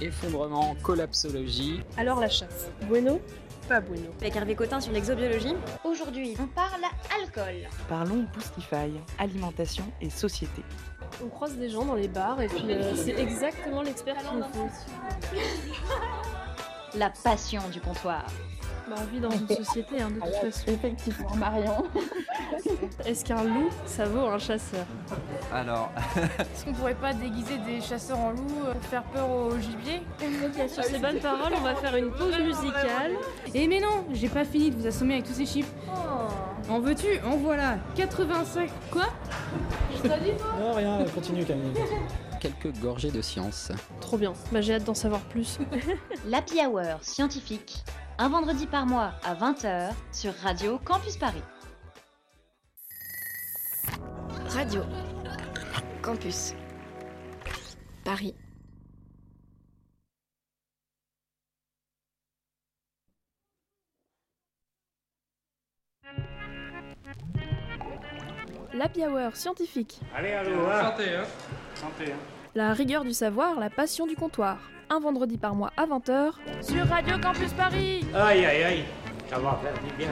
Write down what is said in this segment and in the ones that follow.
Effondrement, collapsologie. Alors la chasse. Bueno Pas bueno. Avec Hervé Cotin sur l'exobiologie. Aujourd'hui, on parle alcool. Parlons Boostify, alimentation et société. On croise des gens dans les bars et puis euh, c'est exactement l'expert qu'il nous faut. La passion du comptoir. Bah, on vit dans une société hein, de toute façon. Effectivement, Marion. Est-ce qu'un loup, ça vaut un chasseur? Alors, Est-ce qu'on pourrait pas déguiser des chasseurs en loups euh, pour faire peur au gibier Sur ces bonnes paroles, on va faire une pause musicale. Eh mais non, j'ai pas fini de vous assommer avec tous ces chiffres. En veux-tu? En voilà 85. Quoi? Non, rien, continue Camille. Quelques gorgées de science. Trop bien. Bah, j'ai hâte d'en savoir plus. L'Happy Hour scientifique. Un vendredi par mois à 20h sur Radio Campus Paris. Radio. Campus. Paris. L'Happy Hour scientifique. Allez, allô, santé, hein santé. La rigueur du savoir, la passion du comptoir. Un vendredi par mois à 20h. Sur Radio Campus Paris Aïe, aïe, aïe, ça va faire du bien.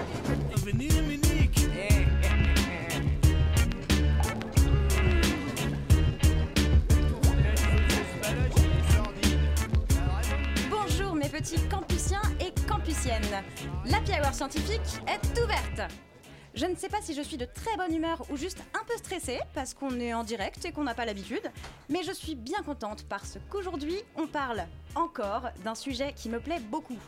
Bonjour mes petits campusiens et campusiennes. L'Happy Hour scientifique est ouverte. Je ne sais pas si je suis de très bonne humeur ou juste un peu stressée parce qu'on est en direct et qu'on n'a pas l'habitude, mais je suis bien contente parce qu'aujourd'hui on parle encore d'un sujet qui me plaît beaucoup.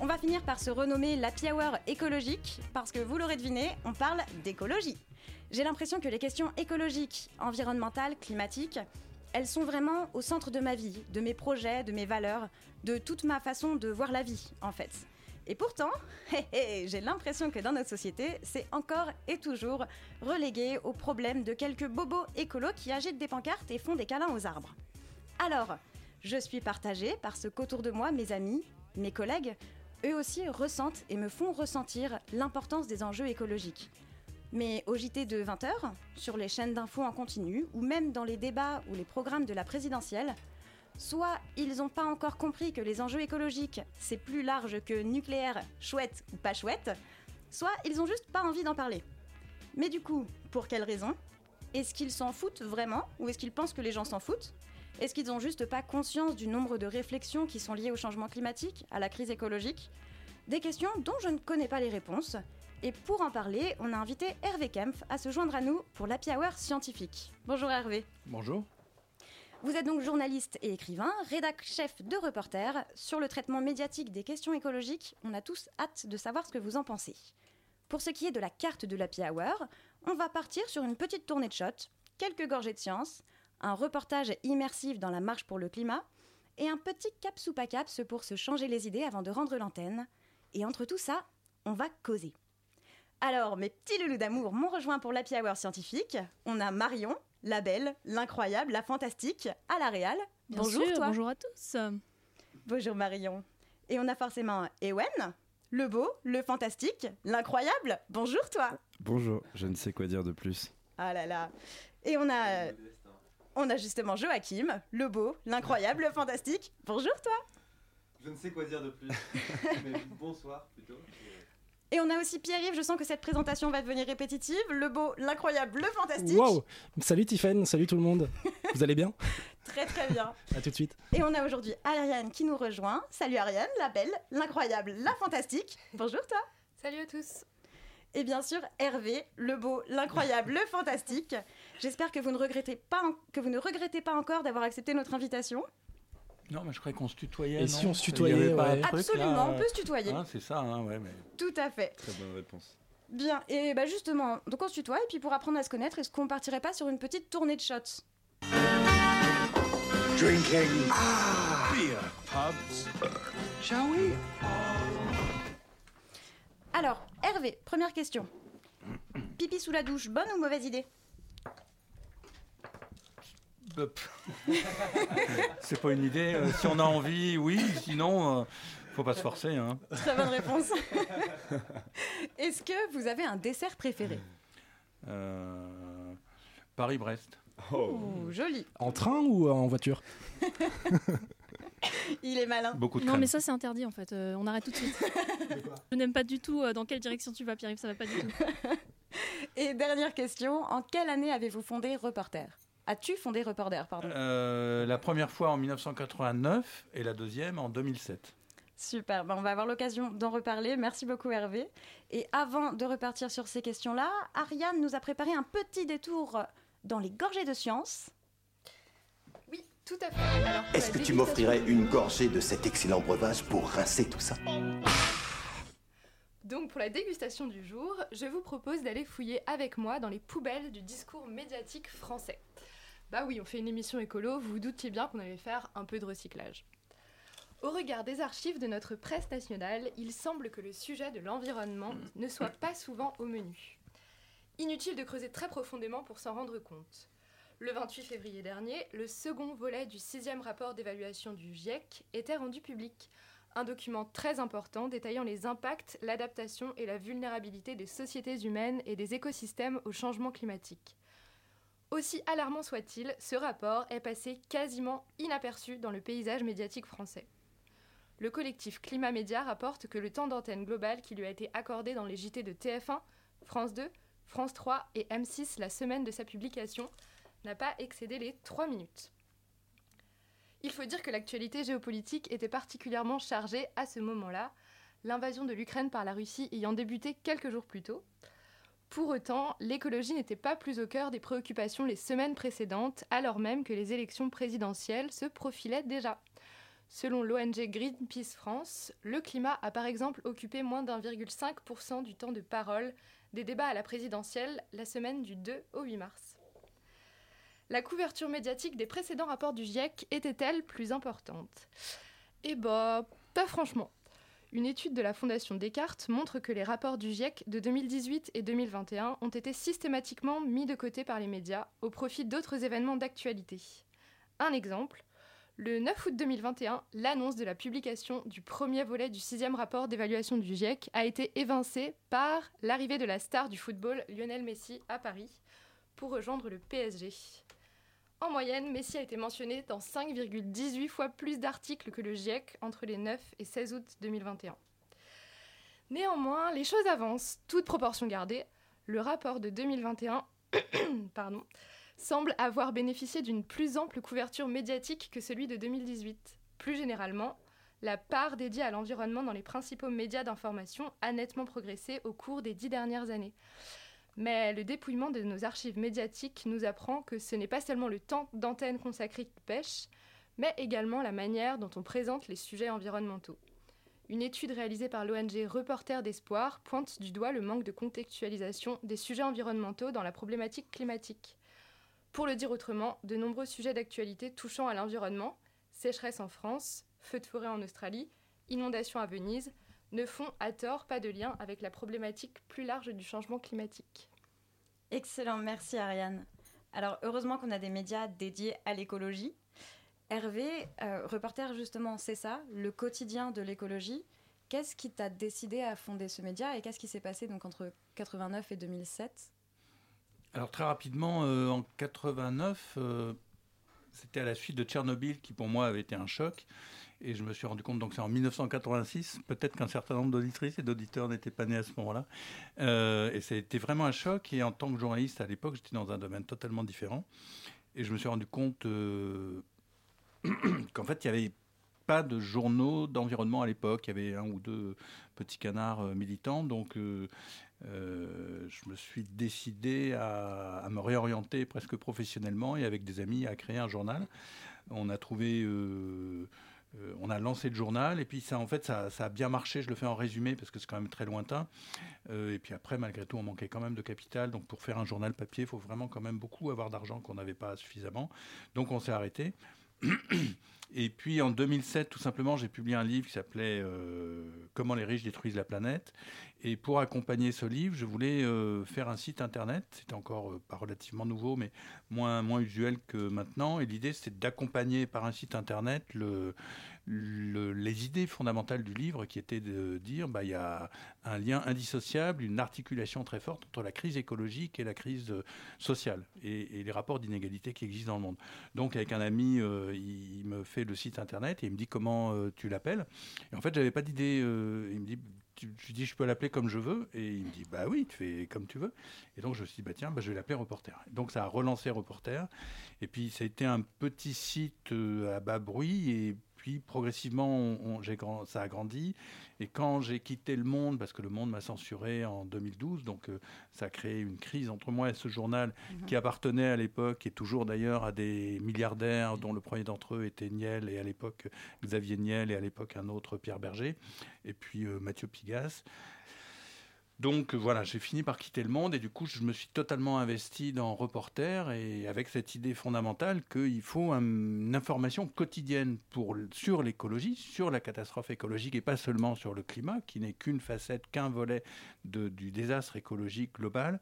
On va finir par se renommer l'Happy Hour écologique parce que vous l'aurez deviné, on parle d'écologie. J'ai l'impression que les questions écologiques, environnementales, climatiques, elles sont vraiment au centre de ma vie, de mes projets, de mes valeurs, de toute ma façon de voir la vie en fait. Et pourtant, j'ai l'impression que dans notre société, c'est encore et toujours relégué aux problèmes de quelques bobos écolos qui agitent des pancartes et font des câlins aux arbres. Alors, je suis partagée parce qu'autour de moi, mes amis, mes collègues, eux aussi ressentent et me font ressentir l'importance des enjeux écologiques. Mais au JT de 20h, sur les chaînes d'infos en continu, ou même dans les débats ou les programmes de la présidentielle, soit ils n'ont pas encore compris que les enjeux écologiques, c'est plus large que nucléaire, chouette ou pas chouette, soit ils ont juste pas envie d'en parler. Mais du coup, pour quelles raisons Est-ce qu'ils s'en foutent vraiment Ou est-ce qu'ils pensent que les gens s'en foutent? Est-ce qu'ils n'ont juste pas conscience du nombre de réflexions qui sont liées au changement climatique, à la crise écologique? Des questions dont je ne connais pas les réponses. Et pour en parler, on a invité Hervé Kempf à se joindre à nous pour l'Happy Hour scientifique. Bonjour Hervé. Bonjour. Vous êtes donc journaliste et écrivain, rédac chef de reporter. Sur le traitement médiatique des questions écologiques, on a tous hâte de savoir ce que vous en pensez. Pour ce qui est de la carte de l'Happy Hour, on va partir sur une petite tournée de shots, quelques gorgées de science, un reportage immersif dans la marche pour le climat et un petit caps ou pas caps pour se changer les idées avant de rendre l'antenne. Et entre tout ça, on va causer. Alors, mes petits loulous d'amour m'ont rejoint pour l'Happy Hour scientifique. On a Marion, la belle, l'incroyable, la fantastique, à la Réal. Bien bonjour sûr, toi. bonjour à tous. Bonjour Marion. Et on a forcément Ewen, le beau, le fantastique, l'incroyable. Bonjour toi. Bonjour, je ne sais quoi dire de plus. Ah là là. Et on a, on a justement Joachim, le beau, l'incroyable, le fantastique. Bonjour toi. Je ne sais quoi dire de plus. Mais bonsoir plutôt. Et on a aussi Pierre-Yves, je sens que cette présentation va devenir répétitive. Le beau, l'incroyable, le fantastique. Wow Salut Tiffen, salut tout le monde. Vous allez bien? Très très bien. À tout de suite. Et on a aujourd'hui Ariane qui nous rejoint. Salut Ariane, la belle, l'incroyable, la fantastique. Bonjour toi. Salut à tous Et bien sûr Hervé, le beau, l'incroyable, le fantastique. J'espère que vous ne regrettez pas, en- que vous ne regrettez pas encore d'avoir accepté notre invitation. Non, mais je croyais qu'on se tutoyait. Et non si on se tutoyait, ouais. truc, Absolument, là, on peut se tutoyer. hein, c'est ça, hein, ouais, mais. Tout à fait. Très bonne réponse. Bien, et bah justement, donc on se tutoie, et puis pour apprendre à se connaître, est-ce qu'on partirait pas sur une petite tournée de shots? Drinking. Beer, pubs. Shall we? Alors, Hervé, première question. Pipi sous la douche, bonne ou mauvaise idée? c'est pas une idée. euh, si on a envie, oui. Sinon, euh, faut pas se forcer. Hein. Très bonne réponse. Est-ce que vous avez un dessert préféré? Euh, Paris-Brest. Oh, joli. En train ou en voiture? Il est malin. Beaucoup de Non, crème. mais ça, c'est interdit en fait. Euh, on arrête tout de suite. Je n'aime pas du tout euh, dans quelle direction tu vas, Pierre-Yves. Ça va pas du tout. Et dernière question, en quelle année avez-vous fondé Reporter? As-tu fondé Reporter, pardon Euh, la première fois en 1989 et la deuxième en 2007. Super, ben, on va avoir l'occasion d'en reparler. Merci beaucoup Hervé. Et avant de repartir sur ces questions-là, Ariane nous a préparé un petit détour dans les gorgées de science. Oui, tout à fait. Alors, Est-ce que tu m'offrirais une gorgée de cet excellent breuvage pour rincer tout ça? Donc pour la dégustation du jour, je vous propose d'aller fouiller avec moi dans les poubelles du discours médiatique français. Bah oui, on fait une émission écolo, vous vous doutiez bien qu'on allait faire un peu de recyclage. Au regard des archives de notre presse nationale, il semble que le sujet de l'environnement ne soit pas souvent au menu. Inutile de creuser très profondément pour s'en rendre compte. Le 28 février dernier, le second volet du sixième rapport d'évaluation du GIEC était rendu public. Un document très important détaillant les impacts, l'adaptation et la vulnérabilité des sociétés humaines et des écosystèmes au changement climatique. Aussi alarmant soit-il, ce rapport est passé quasiment inaperçu dans le paysage médiatique français. Le collectif Climat Média rapporte que le temps d'antenne global qui lui a été accordé dans les JT de TF1, France 2, France 3 et M6 la semaine de sa publication n'a pas excédé les 3 minutes. Il faut dire que l'actualité géopolitique était particulièrement chargée à ce moment-là, l'invasion de l'Ukraine par la Russie ayant débuté quelques jours plus tôt. Pour autant, l'écologie n'était pas plus au cœur des préoccupations les semaines précédentes, alors même que les élections présidentielles se profilaient déjà. Selon l'ONG Greenpeace France, le climat a par exemple occupé moins d'1,5% du temps de parole des débats à la présidentielle la semaine du 2 au 8 mars. La couverture médiatique des précédents rapports du GIEC était-elle plus importante? Eh bah, pas franchement. Une étude de la Fondation Descartes montre que les rapports du GIEC de 2018 et 2021 ont été systématiquement mis de côté par les médias au profit d'autres événements d'actualité. Un exemple, le 9 août 2021, l'annonce de la publication du premier volet du sixième rapport d'évaluation du GIEC a été évincée par l'arrivée de la star du football Lionel Messi à Paris pour rejoindre le PSG. En moyenne, Messi a été mentionné dans 5,18 fois plus d'articles que le GIEC entre les 9 et 16 août 2021. Néanmoins, les choses avancent, toute proportion gardée. Le rapport de 2021 pardon, semble avoir bénéficié d'une plus ample couverture médiatique que celui de 2018. Plus généralement, la part dédiée à l'environnement dans les principaux médias d'information a nettement progressé au cours des dix dernières années. Mais le dépouillement de nos archives médiatiques nous apprend que ce n'est pas seulement le temps d'antenne consacré qui pêche, mais également la manière dont on présente les sujets environnementaux. Une étude réalisée par l'ONG Reporters d'Espoir pointe du doigt le manque de contextualisation des sujets environnementaux dans la problématique climatique. Pour le dire autrement, de nombreux sujets d'actualité touchant à l'environnement, sécheresse en France, feux de forêt en Australie, inondations à Venise, ne font à tort pas de lien avec la problématique plus large du changement climatique. Excellent, merci Ariane. Alors heureusement qu'on a des médias dédiés à l'écologie. Hervé, euh, reporter justement, c'est ça, le quotidien de l'écologie. Qu'est-ce qui t'a décidé à fonder ce média et qu'est-ce qui s'est passé donc entre 89 et 2007 Alors très rapidement, euh, en 89, euh, c'était à la suite de Tchernobyl qui pour moi avait été un choc. Et je me suis rendu compte, donc c'est en 1986, peut-être qu'un certain nombre d'auditrices et d'auditeurs n'étaient pas nés à ce moment-là. Euh, et ça a été vraiment un choc. Et en tant que journaliste à l'époque, j'étais dans un domaine totalement différent. Et je me suis rendu compte euh, qu'en fait, il n'y avait pas de journaux d'environnement à l'époque. Il y avait un ou deux petits canards euh, militants. Donc, je me suis décidé à, me réorienter presque professionnellement et avec des amis à créer un journal. On a trouvé. Euh, on a lancé le journal et puis ça, en fait, ça, a bien marché. Je le fais en résumé parce que c'est quand même très lointain. Euh, et puis après, malgré tout, on manquait quand même de capital. Donc pour faire un journal papier, il faut vraiment quand même beaucoup avoir d'argent qu'on n'avait pas suffisamment. Donc on s'est arrêté. Et puis en 2007, tout simplement, j'ai publié un livre qui s'appelait euh, Comment les riches détruisent la planète. Et pour accompagner ce livre, je voulais euh, faire un site internet. C'était encore euh, pas relativement nouveau, mais moins, moins usuel que maintenant. Et l'idée, c'était d'accompagner par un site internet le, le- les idées fondamentales du livre, qui étaient de dire bah, il y a un lien indissociable, une articulation très forte entre la crise écologique et la crise euh, sociale et, les rapports d'inégalité qui existent dans le monde. Donc, avec un ami, euh, il, me fait le site internet et il me dit comment euh, tu l'appelles. Et en fait, j'avais pas d'idée. euh, il me dit je dis, je peux l'appeler comme je veux Et il me dit, bah oui, tu fais comme tu veux. Et donc, je me suis dit, bah tiens, bah, je vais l'appeler Reporter. Donc, ça a relancé Reporter. Et puis, ça a été un petit site à bas bruit. Puis, progressivement, j'ai ça a grandi. Et quand j'ai quitté Le Monde, parce que Le Monde m'a censuré en 2012, donc euh, ça a créé une crise entre moi et ce journal Mhm. qui appartenait à l'époque, et toujours d'ailleurs, à des milliardaires, dont le premier d'entre eux était Niel, et à l'époque Xavier Niel, et à l'époque un autre Pierre Berger, et puis euh, Mathieu Pigas. Donc euh, voilà, j'ai fini par quitter le monde et du coup je me suis totalement investi dans Reporter et avec cette idée fondamentale qu'il faut un- une information quotidienne pour, sur l'écologie, sur la catastrophe écologique et pas seulement sur le climat, qui n'est qu'une facette, qu'un volet de- du désastre écologique global,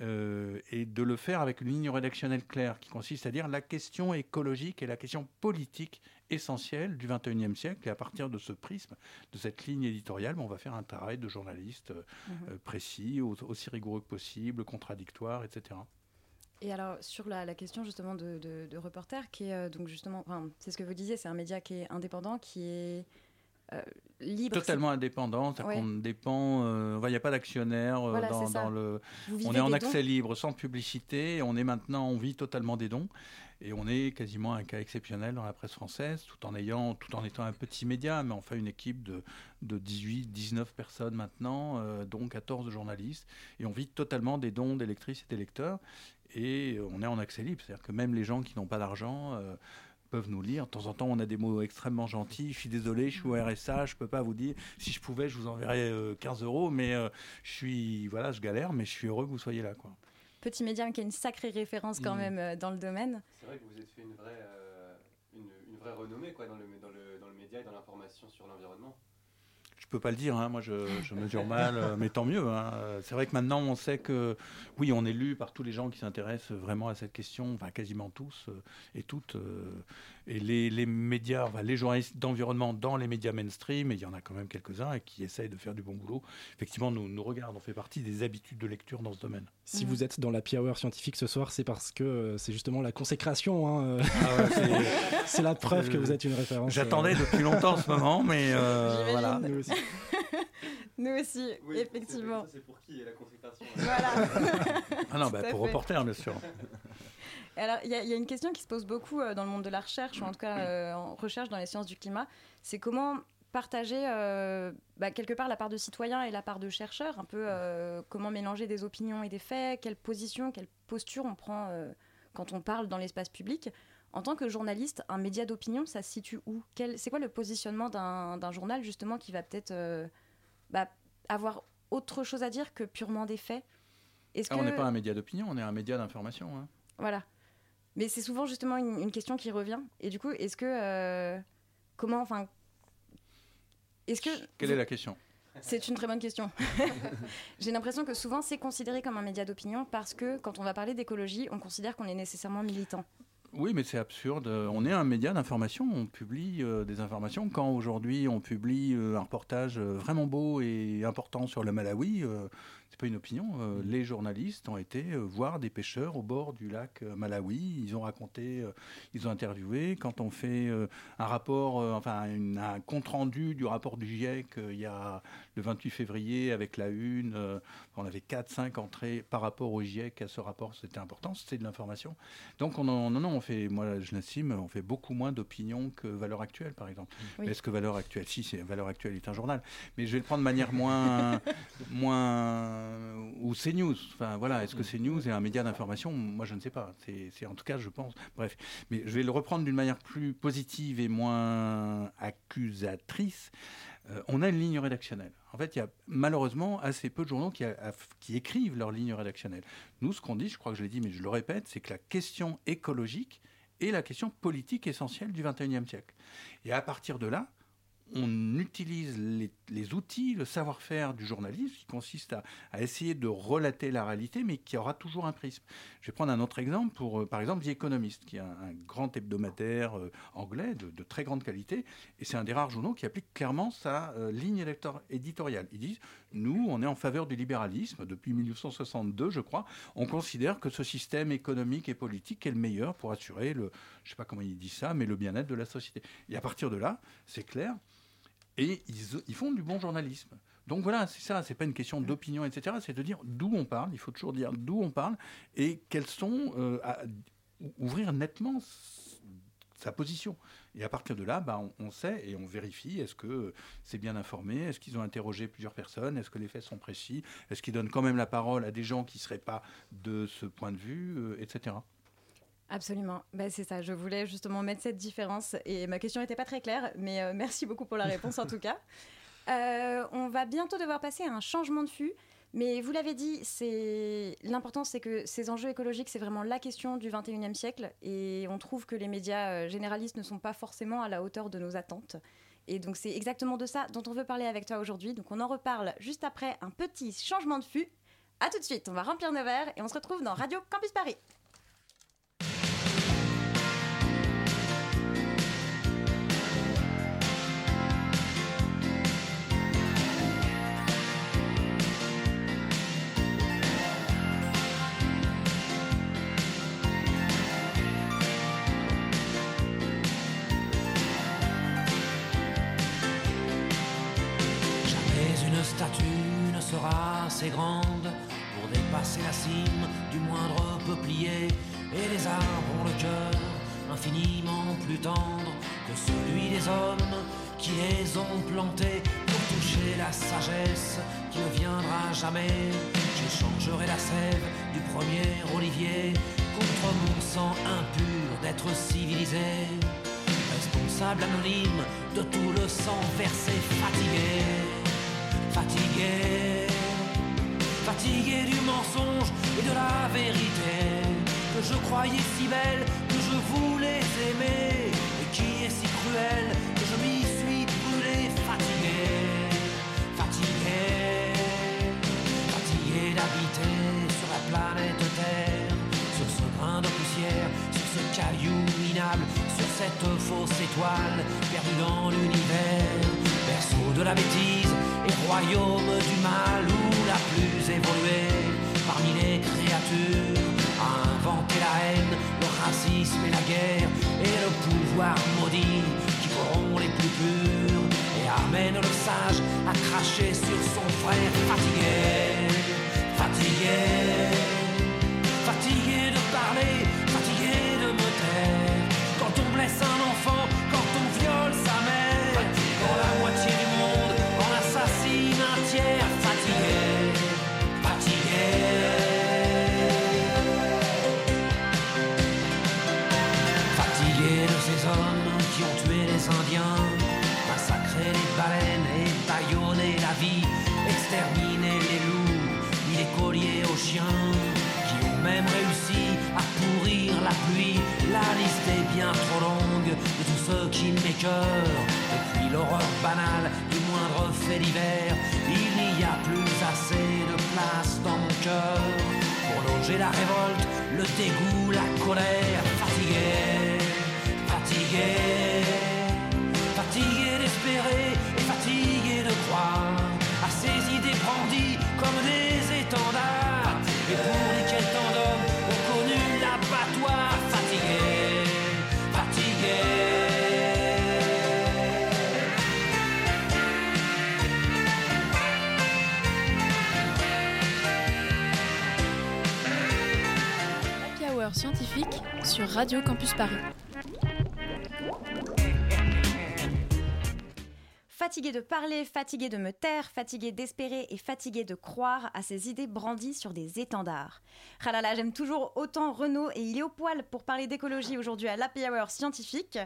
euh, et de le faire avec une ligne rédactionnelle claire qui consiste à dire la question écologique et la question politique essentielle du 21e siècle. Et à partir de ce prisme, de cette ligne éditoriale, ben, on va faire un travail de journaliste euh, Mhm. euh, précis, au- aussi rigoureux que possible, contradictoire, etc. Et alors, sur la, la question justement de, de, de reporter, qui est euh, donc justement, enfin, c'est ce que vous disiez, c'est un média qui est indépendant, qui est euh, libre. Totalement indépendant, c'est-à-dire Ouais. qu'on dépend, euh, il n'y a pas d'actionnaire euh, Voilà, dans, le. On est en accès dons libre, sans publicité. On est maintenant, on vit totalement des dons, et on est quasiment un cas exceptionnel dans la presse française, tout en ayant, tout en étant un petit média, mais enfin une équipe de, de 18, 19 personnes maintenant, euh, dont 14 journalistes, et on vit totalement des dons des lectrices et des lecteurs, et on est en accès libre, c'est-à-dire que même les gens qui n'ont pas d'argent. Euh, peuvent nous lire. De temps en temps, on a des mots extrêmement gentils. Je suis désolé, je suis au RSA, je peux pas vous dire. Si je pouvais, je vous enverrais euh, 15 euros, mais euh, je suis, voilà, je galère, mais je suis heureux que vous soyez là, quoi. Petit média qui a une sacrée référence quand Mm. même euh, dans le domaine. C'est vrai que vous êtes fait une vraie, euh, une, une vraie renommée quoi, dans, le, dans, le, dans le média et dans l'information sur l'environnement. Je peux pas le dire, hein, moi je, je mesure mal, euh, mais tant mieux. hein. C'est vrai que maintenant on sait que, oui, on est lu par tous les gens qui s'intéressent vraiment à cette question, enfin quasiment tous euh, et toutes. Et les, les médias, enfin, les journalistes d'environnement dans les médias mainstream, et il y en a quand même quelques-uns qui essayent de faire du bon boulot, effectivement nous, nous regardent, on fait partie des habitudes de lecture dans ce domaine. Si vous êtes dans la hour scientifique ce soir, c'est parce que euh, c'est justement la consécration. hein, euh. Ah ouais, c'est- c'est la preuve que vous êtes une référence. J'attendais euh. depuis longtemps ce moment, mais euh, J'imagine. voilà. Nous aussi. Nous aussi, effectivement. C'est pour qui la consécration Voilà. Ah non, bah, pour fait. reporter, bien sûr. Alors, il y, a- il y a une question qui se pose beaucoup euh, dans le monde de la recherche, ou en tout cas euh, en recherche dans les sciences du climat, c'est comment partager euh, bah, quelque part la part de citoyen et la part de chercheur, un peu euh, comment mélanger des opinions et des faits, quelle position, quelle posture on prend euh, quand on parle dans l'espace public. En tant que journaliste, un média d'opinion, ça se situe où? C'est quoi le positionnement d'un journal justement qui va peut-être bah, avoir autre chose à dire que purement des faits? Est-ce Ah, On n'est pas un média d'opinion, on est un média d'information. hein. voilà. Mais c'est souvent justement une, une question qui revient. Et du coup, est-ce que. euh, comment. Enfin. Est-ce que. Quelle est la question? C'est une très bonne question. J'ai l'impression que souvent c'est considéré comme un média d'opinion parce que quand on va parler d'écologie, on considère qu'on est nécessairement militant. Oui, mais c'est absurde. On est un média d'information. On publie euh, des informations. Quand aujourd'hui on publie euh, un reportage euh, vraiment beau et important sur le Malawi, c'est pas une opinion. euh, les journalistes ont été euh, voir des pêcheurs au bord du lac euh, Malawi. Ils ont raconté, ils ont interviewé. Quand on fait un rapport, enfin une- un compte rendu du rapport du GIEC il y a le 28 février avec la une, on avait 4-5 entrées par rapport au GIEC à ce rapport. C'était important. C'était de l'information. Donc on en- non, non, on fait, moi je l'estime, on fait beaucoup moins d'opinions que Valeur Actuelle, par exemple. Oui. Est-ce que Valeur Actuelle, si, c'est Valeur Actuelle est un journal, mais je vais le prendre de manière moins, moins ou CNews. Enfin voilà, est-ce que CNews est un média d'information? Moi je ne sais pas. C'est, en tout cas je pense. Bref, mais je vais le reprendre d'une manière plus positive et moins accusatrice. Euh, on a une ligne rédactionnelle. En fait, il y a malheureusement assez peu de journaux qui, a- qui écrivent leur ligne rédactionnelle. Nous, ce qu'on dit, je crois que je l'ai dit, mais je le répète, c'est que la question écologique est la question politique essentielle du XXIe siècle. Et à partir de là, on utilise les, les outils, le savoir-faire du journalisme qui consiste à, essayer de relater la réalité, mais qui aura toujours un prisme. Je vais prendre un autre exemple pour, euh, par exemple, The Economist, qui est un, grand hebdomadaire euh, anglais de, très grande qualité, et c'est un des rares journaux qui applique clairement sa euh, ligne éditoriale. Ils disent, nous, on est en faveur du libéralisme depuis 1962, je crois. On considère que ce système économique et politique est le meilleur pour assurer le, je sais pas comment il dit ça, mais le bien-être de la société. Et à partir de là, c'est clair, et ils, ils, font du bon journalisme. Donc voilà, c'est ça, c'est pas une question d'opinion, etc. C'est de dire d'où on parle, il faut toujours dire d'où on parle, et quels sont, euh, à, ouvrir nettement sa position. Et à partir de là, bah, on, on, sait et on vérifie est-ce que c'est bien informé, est-ce qu'ils ont interrogé plusieurs personnes, est-ce que les faits sont précis, est-ce qu'ils donnent quand même la parole à des gens qui ne seraient pas de ce point de vue, euh, etc. Absolument, bah, c'est ça. Je voulais justement mettre cette différence et ma question n'était pas très claire, mais euh, merci beaucoup pour la réponse en tout cas. Euh, on va bientôt devoir passer à un changement de flux, mais vous l'avez dit, c'est l'important, c'est que ces enjeux écologiques, c'est vraiment la question du 21e siècle, et on trouve que les médias euh, généralistes ne sont pas forcément à la hauteur de nos attentes. Et donc c'est exactement de ça dont on veut parler avec toi aujourd'hui. Donc on en reparle juste après un petit changement de flux. À tout de suite, on va remplir nos verres et on se retrouve dans Radio Campus Paris. Jamais. J'échangerai la sève du premier olivier contre mon sang impur d'être civilisé. Responsable anonyme de tout le sang versé fatigué fatigué, fatigué du mensonge et de la vérité que je croyais si belle, que je voulais aimer et qui est si cruelle sur la planète Terre, sur ce grain de poussière, sur ce caillou minable, sur cette fausse étoile perdue dans l'univers, berceau de la bêtise et royaume du mal où la plus évoluée parmi les créatures a inventé la haine, le racisme et la guerre et le pouvoir maudit qui corrompt les plus purs et amène le sage à cracher sur son frère fatigué, fatigué, de parler, fatigué de me taire. Quand on blesse un enfant, qui ont même réussi à pourrir la pluie. La liste est bien trop longue de tous ceux qui m'écœurent. Depuis l'horreur banale du moindre fait divers, il n'y a plus assez de place dans mon cœur pour loger la révolte, le dégoût, la colère. Fatigué, fatigué, fatigué d'espérer et fatigué de croire à ces idées brandies comme des étendards. Et pour lesquels tant d'hommes ont connu l'abattoir. Fatigué, fatigué? Happy Hour scientifique sur Radio Campus Paris. Fatigué de parler, fatigué de me taire, fatigué d'espérer et fatigué de croire à ces idées brandies sur des étendards. Ah là là, j'aime toujours autant Renaud et il est au poil pour parler d'écologie aujourd'hui à l'Happy Hour scientifique.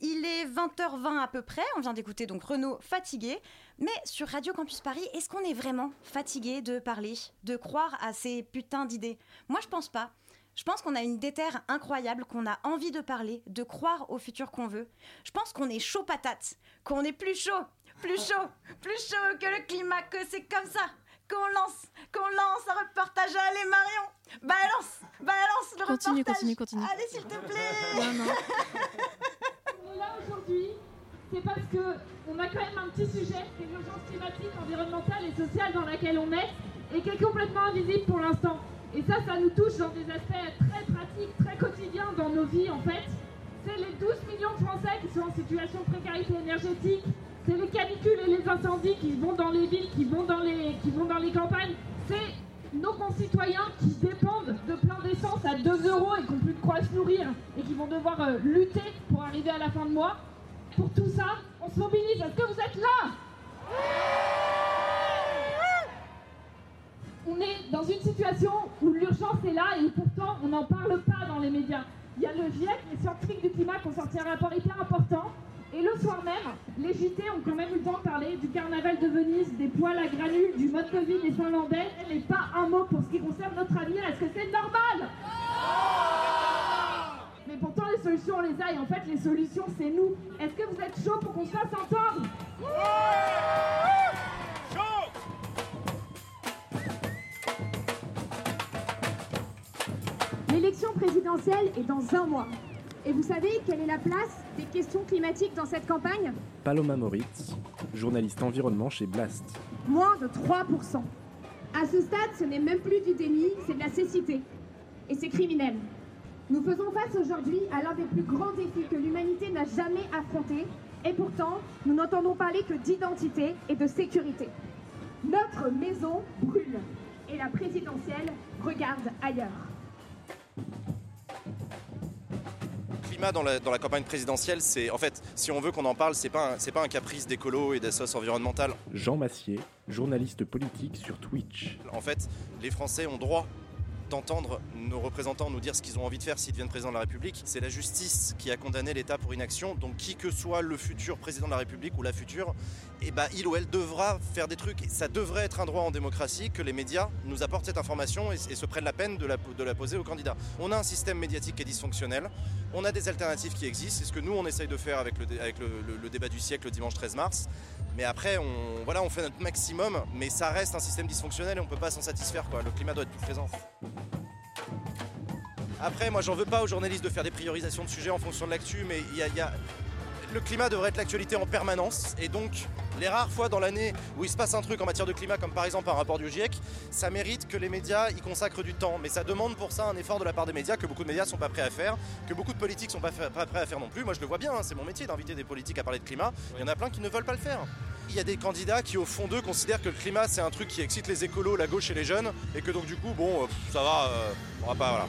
Il est 20h20 à peu près, on vient d'écouter donc Renaud fatigué. Mais sur Radio Campus Paris, est-ce qu'on est vraiment fatigué de parler, de croire à ces putains d'idées? Moi je pense pas. Je pense qu'on a une déterre incroyable, qu'on a envie de parler, de croire au futur qu'on veut. Je pense qu'on est chaud patate, qu'on est plus chaud, plus chaud, plus chaud que le climat, que c'est comme ça qu'on lance, qu'on lance un reportage. Allez Marion, balance, balance le Continue, reportage. continue, continue. Allez s'il te plaît. Non, non. On est là aujourd'hui, c'est parce que on a quand même un petit sujet, c'est l'urgence climatique, environnementale et sociale dans laquelle on est et qui est complètement invisible pour l'instant. Et ça, ça nous touche dans des aspects très pratiques, très quotidiens dans nos vies en fait. C'est les 12 millions de Français qui sont en situation de précarité énergétique. C'est les canicules et les incendies qui vont dans les villes, qui vont dans les, campagnes. C'est nos concitoyens qui dépendent de plein d'essence à 2 euros et qui n'ont plus de quoi se nourrir et qui vont devoir euh, lutter pour arriver à la fin de mois. Pour tout ça, on se mobilise. Est-ce que vous êtes là? On est dans une situation où l'urgence est là et pourtant on n'en parle pas dans les médias. Il y a le GIEC, les scientifiques du climat, qui ont sorti un rapport hyper important. Et le soir même, les JT ont quand même eu le temps de parler du carnaval de Venise, des poils à granules, du mode de vie des Finlandais, mais pas un mot pour ce qui concerne notre avenir. Est-ce que c'est normal? Mais pourtant, les solutions, on les a, et en fait, les solutions, c'est nous. Est-ce que vous êtes chaud pour qu'on se fasse entendre? L'élection présidentielle est dans un mois. Et vous savez quelle est la place des questions climatiques dans cette campagne? Paloma Moritz, journaliste environnement chez Blast. Moins de 3%. À ce stade, ce n'est même plus du déni, c'est de la cécité. Et c'est criminel. Nous faisons face aujourd'hui à l'un des plus grands défis que l'humanité n'a jamais affronté. Et pourtant, nous n'entendons parler que d'identité et de sécurité. Notre maison brûle. Et la présidentielle regarde ailleurs. Climat dans la, dans la campagne présidentielle, c'est en fait, si on veut qu'on en parle, c'est pas un- c'est pas un caprice d'écolo et d'assos environnementale. Jean Massier, journaliste politique sur Twitch. En fait, les Français ont droit d'entendre nos représentants nous dire ce qu'ils ont envie de faire s'ils deviennent président de la République. C'est la justice qui a condamné l'État pour inaction. Donc qui que soit le futur président de la République ou la future, eh ben, il ou elle devra faire des trucs. Ça devrait être un droit en démocratie que les médias nous apportent cette information et, se prennent la peine de la, poser aux candidats. On a un système médiatique qui est dysfonctionnel. On a des alternatives qui existent. C'est ce que nous, on essaye de faire avec le, débat du siècle le dimanche 13 mars. Mais après, on, voilà, on fait notre maximum, mais ça reste un système dysfonctionnel et on ne peut pas s'en satisfaire. Le climat doit être plus présent. Après, moi, j'en veux pas aux journalistes de faire des priorisations de sujets en fonction de l'actu, mais il y a, le climat devrait être l'actualité en permanence. Et donc, les rares fois dans l'année où il se passe un truc en matière de climat, comme par exemple un rapport du GIEC, ça mérite que les médias y consacrent du temps. Mais ça demande pour ça un effort de la part des médias que beaucoup de médias sont pas prêts à faire, que beaucoup de politiques sont pas, prêts à faire non plus. Moi, je le vois bien, hein, c'est mon métier d'inviter des politiques à parler de climat. Il y en a plein qui ne veulent pas le faire. Il y a des candidats qui, au fond d'eux, considèrent que le climat, c'est un truc qui excite les écolos, la gauche et les jeunes, et que donc, du coup, bon, euh, ça va, euh, on va pas, voilà.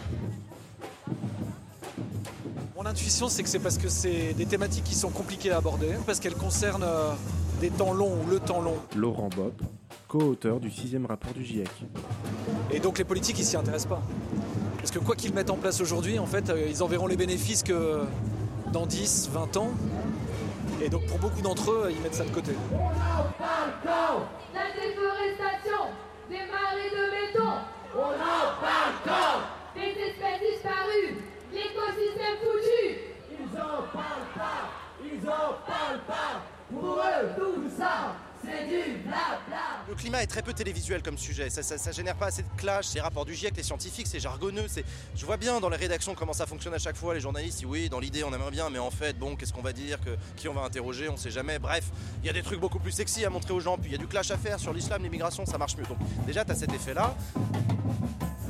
Mon intuition, c'est que c'est parce que c'est des thématiques qui sont compliquées à aborder, parce qu'elles concernent euh, des temps longs ou le temps long. Laurent Bob, co-auteur du sixième rapport du GIEC. Et donc les politiques, ils s'y intéressent pas. Parce que quoi qu'ils mettent en place aujourd'hui, en fait, euh, ils en verront les bénéfices que dans 10, 20 ans. Et donc pour beaucoup d'entre eux, ils mettent ça de côté. La déforestation, des marées de béton. On en parle quand Des espèces disparues, l'écosystème foutu. Ils en parlent pas, ils en parlent pas. Pour eux, tout ça, c'est du blabla. Le climat est très peu télévisuel comme sujet, ça, génère pas assez de clash, les rapports du GIEC, les scientifiques, c'est jargonneux, je vois bien dans les rédactions comment ça fonctionne à chaque fois, les journalistes oui, dans l'idée on aimerait bien, mais en fait, bon, qu'est-ce qu'on va dire, qui on va interroger, on sait jamais, bref, il y a des trucs beaucoup plus sexy à montrer aux gens, puis il y a du clash à faire sur l'islam, l'immigration, ça marche mieux. Donc déjà, tu as cet effet-là.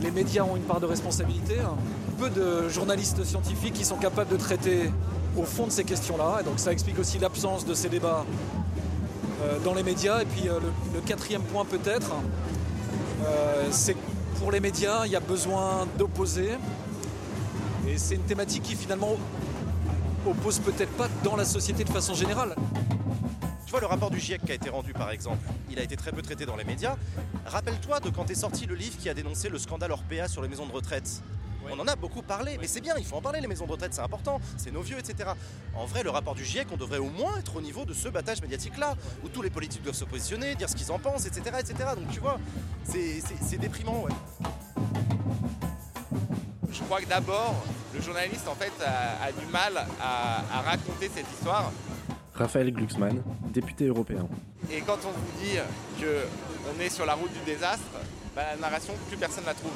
Les médias ont une part de responsabilité. hein. Peu de journalistes scientifiques qui sont capables de traiter au fond de ces questions-là. Et donc ça explique aussi l'absence de ces débats dans les médias. Et puis euh, le, le quatrième point peut-être, euh, c'est que pour les médias, il y a besoin d'opposer. Et c'est une thématique qui finalement oppose peut-être pas dans la société de façon générale. Tu vois le rapport du GIEC qui a été rendu par exemple, il a été très peu traité dans les médias. Rappelle-toi de quand est sorti le livre qui a dénoncé le scandale Orpea sur les maisons de retraite. On en a beaucoup parlé, mais c'est bien, il faut en parler, les maisons de retraite, c'est important, c'est nos vieux, etc. En vrai, le rapport du GIEC, on devrait au moins être au niveau de ce battage médiatique-là, où tous les politiques doivent se positionner, dire ce qu'ils en pensent, etc. etc. Donc tu vois, c'est- déprimant, ouais. Je crois que d'abord, le journaliste en fait a, a du mal à, à raconter cette histoire. Raphaël Glucksmann, député européen. Et quand on vous dit qu'on est sur la route du désastre, bah, la narration, plus personne la trouve.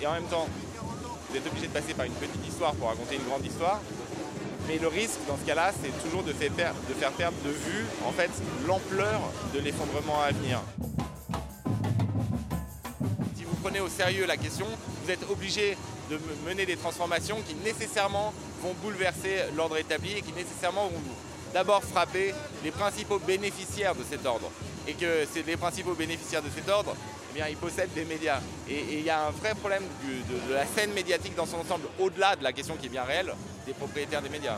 Et en même temps, vous êtes obligé de passer par une petite histoire pour raconter une grande histoire. Mais le risque dans ce cas-là, c'est toujours de faire, perdre, de vue en fait l'ampleur de l'effondrement à venir. Si vous prenez au sérieux la question, vous êtes obligé de mener des transformations qui nécessairement vont bouleverser l'ordre établi et qui nécessairement vont d'abord frapper les principaux bénéficiaires de cet ordre. Et que c'est les principaux bénéficiaires de cet ordre, eh bien, ils possèdent des médias. Et il y a un vrai problème de, la scène médiatique dans son ensemble, au-delà de la question qui est bien réelle, des propriétaires des médias.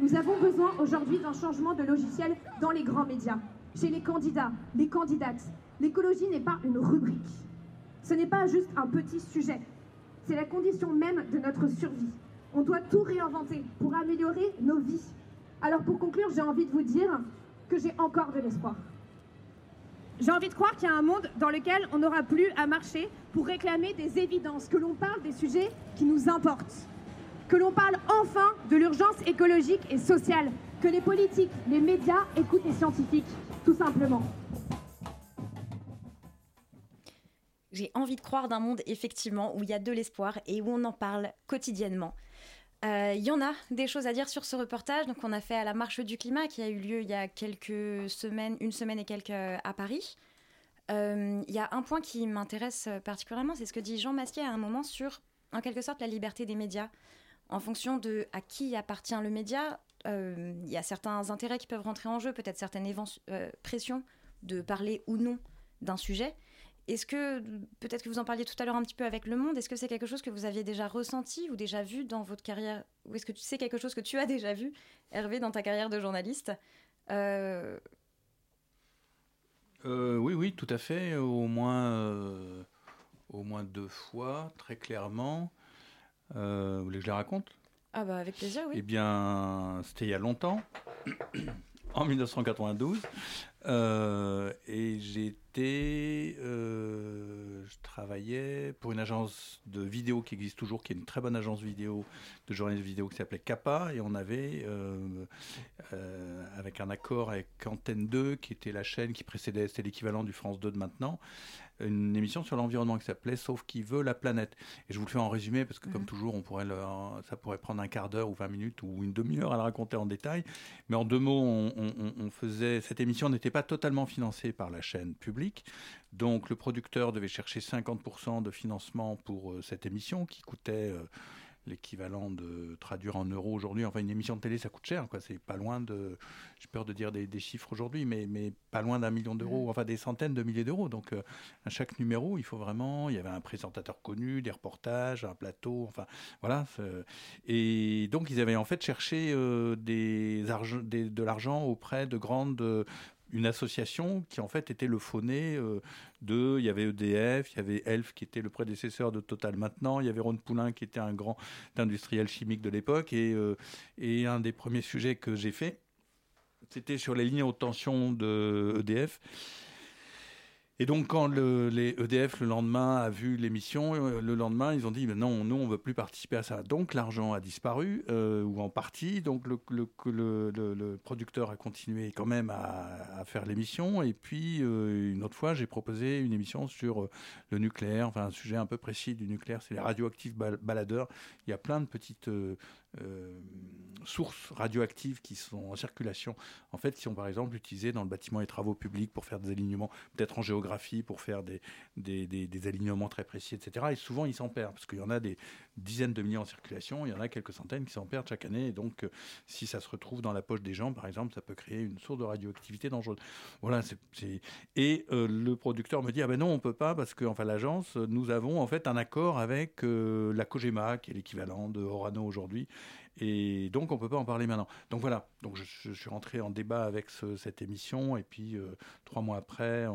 Nous avons besoin aujourd'hui d'un changement de logiciel dans les grands médias, chez les candidats, les candidates. L'écologie n'est pas une rubrique. Ce n'est pas juste un petit sujet. C'est la condition même de notre survie. On doit tout réinventer pour améliorer nos vies. Alors pour conclure, j'ai envie de vous dire que j'ai encore de l'espoir. J'ai envie de croire qu'il y a un monde dans lequel on n'aura plus à marcher pour réclamer des évidences, que l'on parle des sujets qui nous importent, que l'on parle enfin de l'urgence écologique et sociale, que les politiques, les médias écoutent les scientifiques, tout simplement. J'ai envie de croire d'un monde effectivement où il y a de l'espoir et où on en parle quotidiennement. Il euh, y en a des choses à dire sur ce reportage. Donc, on a fait à la marche du climat qui a eu lieu il y a quelques semaines, une semaine et quelques à Paris. Il euh, y a un point qui m'intéresse particulièrement, c'est ce que dit Jean Masquier à un moment sur, en quelque sorte, la liberté des médias. En fonction de à qui appartient le média, il euh, y a certains intérêts qui peuvent rentrer en jeu, peut-être certaines pressions de parler ou non d'un sujet. Est-ce que, peut-être que vous en parliez tout à l'heure un petit peu avec Le Monde, est-ce que c'est quelque chose que vous aviez déjà ressenti ou déjà vu dans votre carrière Ou est-ce que tu sais quelque chose que tu as déjà vu, Hervé, dans ta carrière de journaliste euh... Euh, Oui, oui, tout à fait. Au moins, euh, au moins deux fois, très clairement. Vous voulez que je la raconte? Ah bah avec plaisir, oui. Eh bien, c'était il y a longtemps, en 1992. Euh, et euh, je travaillais pour une agence de vidéo qui existe toujours, qui est une très bonne agence vidéo de journalisme vidéo qui s'appelait Kappa, et on avait, euh, euh, avec un accord avec Antenne 2, qui était la chaîne qui précédait, c'était l'équivalent du France 2 de maintenant, une émission sur l'environnement qui s'appelait Sauf qui veut la planète. Et je vous le fais en résumé parce que comme toujours, on pourrait le, ça pourrait prendre un quart d'heure ou 20 minutes ou une demi-heure à la raconter en détail. Mais en deux mots, on, on, on faisait cette émission n'était pas totalement financée par la chaîne publique. Donc le producteur devait chercher 50% de financement pour euh, cette émission qui coûtait euh, l'équivalent de traduire en euros aujourd'hui. Enfin, une émission de télé, ça coûte cher. Quoi. C'est pas loin de. J'ai peur de dire des, des chiffres aujourd'hui, mais, mais pas loin d'un million d'euros, enfin des centaines de milliers d'euros. Donc, euh, à chaque numéro, il faut vraiment. Il y avait un présentateur connu, des reportages, un plateau. Enfin, voilà. Et donc, ils avaient en fait cherché euh, des des, de l'argent auprès de grandes une association qui en fait était le fauné euh, de, il y avait EDF, il y avait Elf qui était le prédécesseur de Total maintenant, il y avait Ron Poulain qui était un grand industriel chimique de l'époque et, euh, et un des premiers sujets que j'ai fait, c'était sur les lignes haute tension de EDF. Et donc, quand le, les EDF, le lendemain, a vu l'émission, euh, le lendemain, ils ont dit, non, nous, on ne veut plus participer à ça. Donc, l'argent a disparu, euh, ou en partie. Donc, le, producteur a continué quand même à, faire l'émission. Et puis, euh, une autre fois, j'ai proposé une émission sur le nucléaire, enfin, un sujet un peu précis du nucléaire, c'est les radioactifs baladeurs. Il y a plein de petites... euh, sources radioactives qui sont en circulation, en fait, qui sont par exemple utilisées dans le bâtiment et travaux publics pour faire des alignements, peut-être en géographie, pour faire des, des, alignements très précis, etc. Et souvent, ils s'en perdent, parce qu'il y en a des dizaines de milliers en circulation, il y en a quelques centaines qui s'en perdent chaque année, et donc, euh, si ça se retrouve dans la poche des gens, par exemple, ça peut créer une source de radioactivité dangereuse. Voilà. Et euh, le producteur me dit, ah ben non, on peut pas, parce que, l'agence, nous avons en fait un accord avec la COGEMA, qui est l'équivalent de Orano aujourd'hui, et donc on peut pas en parler maintenant. Donc voilà, donc je, je suis rentré en débat avec ce, cette émission et puis euh, trois mois après,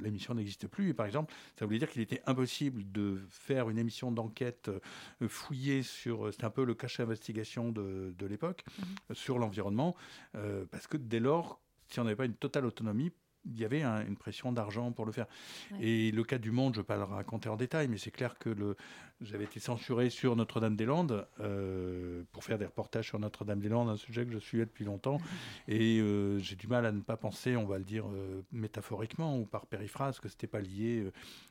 l'émission n'existe plus. Et par exemple, ça voulait dire qu'il était impossible de faire une émission d'enquête euh, fouillée sur, c'était un peu le cache d'investigation de, de l'époque, mmh. sur l'environnement, euh, parce que dès lors, si on n'avait pas une totale autonomie, il y avait un- une pression d'argent pour le faire. Ouais. Et le cas du Monde, je ne vais pas le raconter en détail, mais c'est clair que le, j'avais été censuré sur Notre-Dame-des-Landes euh, pour faire des reportages sur Notre-Dame-des-Landes, un sujet que je suivais depuis longtemps. Et euh, j'ai du mal à ne pas penser, on va le dire euh, métaphoriquement ou par périphrase, que ce n'était pas lié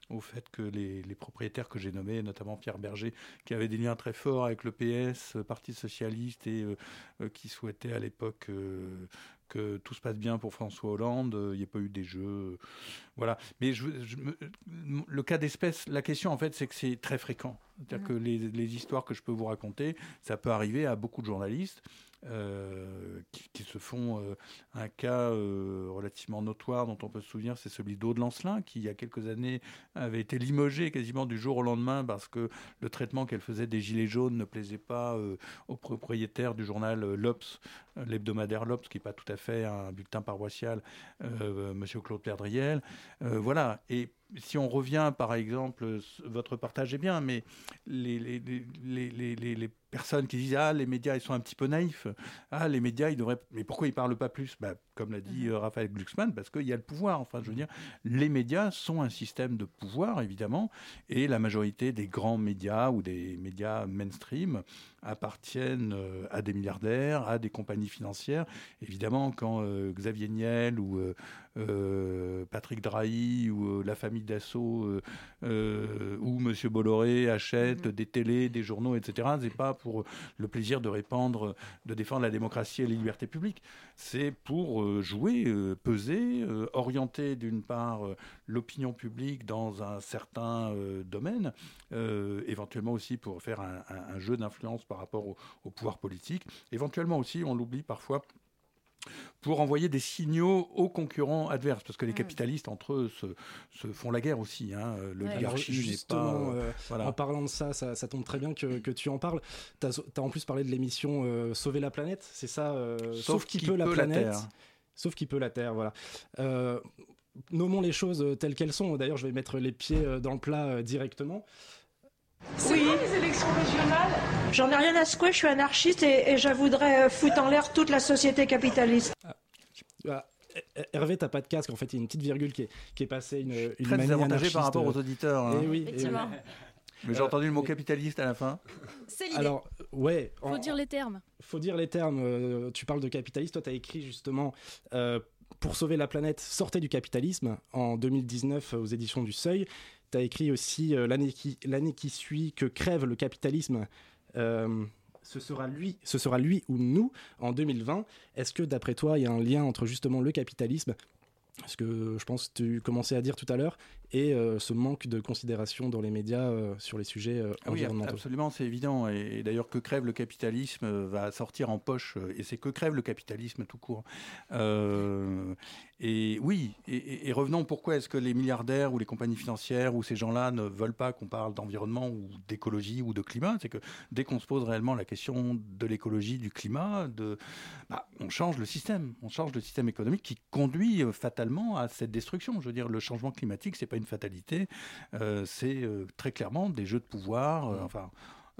au fait que les, les propriétaires que j'ai nommés, notamment Pierre Berger, qui avait des liens très forts avec le PS, Parti Socialiste, et qui souhaitait à l'époque que tout se passe bien pour François Hollande, il n'y a pas eu des jeux. voilà. Mais je, je me- le cas d'espèce, la question en fait, c'est que c'est très fréquent. C'est-à-dire que les, les histoires que je peux vous raconter, ça peut arriver à beaucoup de journalistes. Euh, qui, se font euh, un cas euh, relativement notoire dont on peut se souvenir, c'est celui d'Aude Lancelin, qui il y a quelques années avait été limogée quasiment du jour au lendemain parce que le traitement qu'elle faisait des gilets jaunes ne plaisait pas au propriétaire du journal l'Obs, l'hebdomadaire l'Obs, qui n'est pas tout à fait un bulletin paroissial, Monsieur Claude Perdriel. Voilà. Et si on revient, par exemple, votre partage est bien, mais les, les- les- les personnes qui disent ah les médias ils sont un petit peu naïfs, ah les médias ils devraient, mais pourquoi ils parlent pas plus? Bah, Comme l'a dit euh, Raphaël Glucksmann, parce qu'il y a le pouvoir. Enfin, je veux dire, les médias sont un système de pouvoir évidemment, et la majorité des grands médias ou des médias mainstream appartiennent euh, à des milliardaires, à des compagnies financières. Évidemment, quand euh, Xavier Niel ou euh, Patrick Drahi ou la famille Dassault ou Monsieur Bolloré achètent des télés, des journaux, etc. C'est pas pour le plaisir de répandre, de défendre la démocratie et les libertés publiques. C'est pour jouer, peser, orienter d'une part l'opinion publique dans un certain domaine, éventuellement aussi pour faire un, un- un jeu d'influence par rapport au, au pouvoir politique, éventuellement aussi, on l'oublie parfois, pour envoyer des signaux aux concurrents adverses, parce que les capitalistes entre eux se, se font la guerre aussi. Hein. L'oligarchie n'est pas. euh, euh, voilà. en parlant de ça, ça, ça tombe très bien que, que tu en parles. Tu as, en plus parlé de l'émission euh, Sauver la planète, c'est ça euh, Sauf qui peut la planète. Terre. Sauf qui peut la Terre, voilà. Euh, nommons les choses telles qu'elles sont. D'ailleurs, je vais mettre les pieds dans le plat euh, Oui. les élections régionales? J'en ai rien à secouer, je suis anarchiste et, et je voudrais euh, foutre en l'air toute la société capitaliste. Ah, Her- Hervé, t'as pas de casque. En fait, il y a une petite virgule qui est, qui est passée. Une, une Très manie désavantagé par rapport aux euh, auditeurs. hein. eh oui, eh oui. Mais j'ai entendu le mot capitaliste à la fin. C'est l'idée. Alors, ouais. Faut en- dire les termes. faut dire les termes. euh, tu parles de capitalisme. Toi, tu as écrit justement euh, Pour sauver la planète, sortez du capitalisme en 2019 euh, aux éditions du Seuil. Tu as écrit aussi euh, l'année qui, suit que crève le capitalisme. euh, ce sera lui, ce sera lui ou nous en 2020. Est-ce que d'après toi, il y a un lien entre justement le capitalisme, ce que je pense que tu commençais à dire tout à l'heure, et euh, ce manque de considération dans les médias euh, sur les sujets euh, Ah oui, environnementaux absolument, c'est évident. Et, et d'ailleurs, que crève le capitalisme va sortir en poche, et c'est que crève le capitalisme tout court. Et oui, et, revenons, pourquoi est-ce que les milliardaires ou les compagnies financières ou ces gens-là ne veulent pas qu'on parle d'environnement ou d'écologie ou de climat? C'est que dès qu'on se pose réellement la question de l'écologie, du climat, de, bah, on change le système, on change le système économique qui conduit fatalement à cette destruction. Je veux dire, le changement climatique, c'est pas une fatalité, euh, c'est euh, très clairement des jeux de pouvoir. euh, enfin.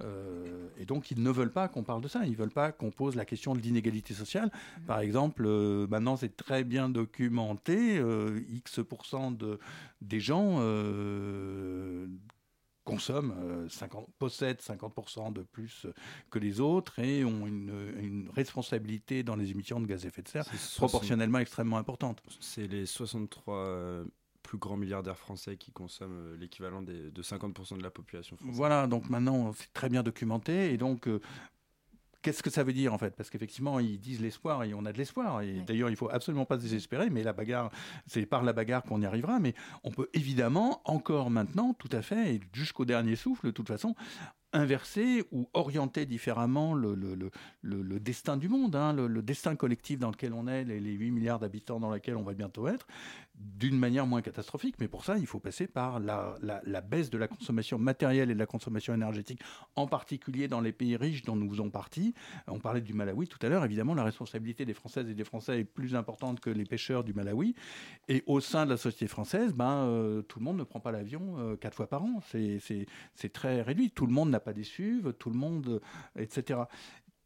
euh, et donc, ils ne veulent pas qu'on parle de ça. Ils ne veulent pas qu'on pose la question de l'inégalité sociale. Par exemple, euh, maintenant, c'est très bien documenté. euh, X% de, des gens consomment, 50, possèdent 50% de plus que les autres et ont une, une responsabilité dans les émissions de gaz à effet de serre proportionnellement extrêmement importante. C'est les 63 euh, plus grands milliardaires français qui consomment euh, l'équivalent de 50% de la population française. Voilà, donc maintenant c'est très bien documenté et donc euh, qu'est-ce que ça veut dire en fait? Parce qu'effectivement ils disent l'espoir et on a de l'espoir et d'ailleurs il faut absolument pas se désespérer, mais la bagarre c'est par la bagarre qu'on y arrivera, mais on peut évidemment encore maintenant tout à fait et jusqu'au dernier souffle de toute façon inverser ou orienter différemment le, le, le, le- le destin du monde, hein, le, le destin collectif dans lequel on est, les, les 8 milliards d'habitants dans lesquels on va bientôt être, d'une manière moins catastrophique. Mais pour ça, il faut passer par la, baisse de la consommation matérielle et de la consommation énergétique, en particulier dans les pays riches dont nous faisons partie. On parlait du Malawi tout à l'heure. Évidemment, la responsabilité des Françaises et des Français est plus importante que les pêcheurs du Malawi. Et au sein de la société française, ben, euh, tout le monde ne prend pas l'avion euh, quatre fois par an. C'est- très réduit. Tout le monde n'a pas des SUV, tout le monde, euh, etc.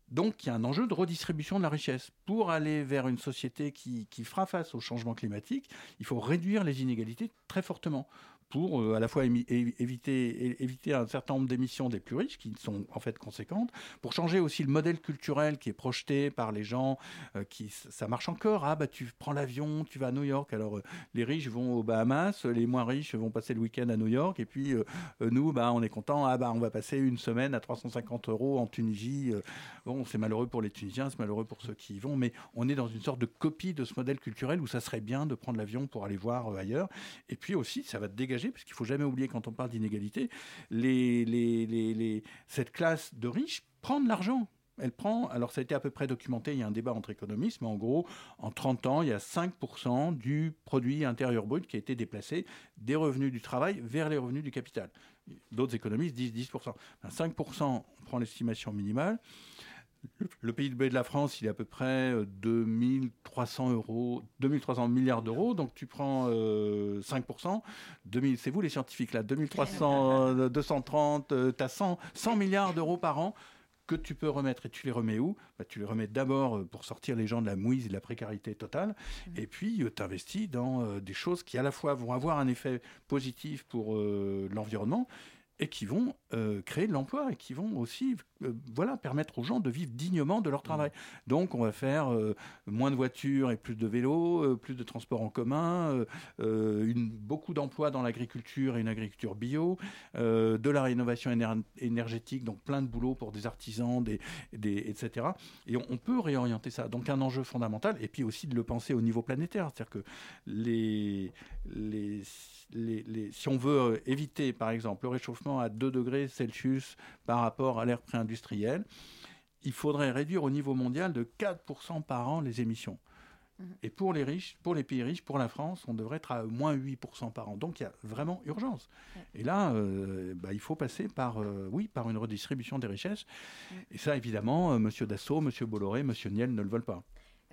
Donc il y a un enjeu de redistribution de la richesse. Pour aller vers une société qui, qui fera face au changement climatique, il faut réduire les inégalités très fortement pour euh, à la fois éviter, éviter un certain nombre d'émissions des plus riches, qui sont en fait conséquentes, pour changer aussi le modèle culturel qui est projeté par les gens, euh, qui ça marche encore. Ah bah tu prends l'avion, tu vas à New York. Alors euh, les riches vont aux Bahamas, les moins riches vont passer le week-end à New York, et puis nous, bah on est content. Ah bah on va passer une semaine à 350 euros en Tunisie. C'est malheureux pour les Tunisiens, c'est malheureux pour ceux qui y vont, mais on est dans une sorte de copie de ce modèle culturel où ça serait bien de prendre l'avion pour aller voir euh, ailleurs. Et puis aussi, ça va te dégager, parce qu'il faut jamais oublier quand on parle d'inégalité, cette classe de riches prend de l'argent. Elle prend, alors ça a été à peu près documenté, il y a un débat entre économistes, mais en gros, en 30 ans, il y a 5% du produit intérieur brut qui a été déplacé des revenus du travail vers les revenus du capital. D'autres économistes disent 10%. Ben, 5%, on prend l'estimation minimale. Le, PIB de la France, il est à peu près euh, 2300 euros, 2300 milliards d'euros. Donc tu prends euh, 5%. 2000, c'est vous les scientifiques là, 2300, euh, 230, tu as 100, 100 milliards d'euros par an que tu peux remettre. Et tu les remets où? Bah, Tu les remets d'abord euh, pour sortir les gens de la mouise et de la précarité totale. Et puis tu investis dans euh, des choses qui à la fois vont avoir un effet positif pour euh, l'environnement et qui vont euh, créer de l'emploi et qui vont aussi euh, voilà, permettre aux gens de vivre dignement de leur travail. Donc on va faire euh, moins de voitures et plus de vélos, euh, plus de transports en commun, beaucoup d'emplois dans l'agriculture et une agriculture bio, de la rénovation éner- énergétique, donc plein de boulot pour des artisans, etc. Et on, peut réorienter ça. Donc un enjeu fondamental, et puis aussi de le penser au niveau planétaire. C'est-à-dire que si on veut éviter, par exemple, le réchauffement à 2 degrés Celsius par rapport à l'ère pré-industrielle, il faudrait réduire au niveau mondial de 4% par an les émissions. Et pour les riches, pour les pays riches, pour la France, on devrait être à moins 8% par an. Donc il y a vraiment urgence. Et là, euh, bah, il faut passer par, euh, oui, par une redistribution des richesses. Et ça, évidemment, euh, Monsieur Dassault, Monsieur Bolloré, Monsieur Niel ne le veulent pas.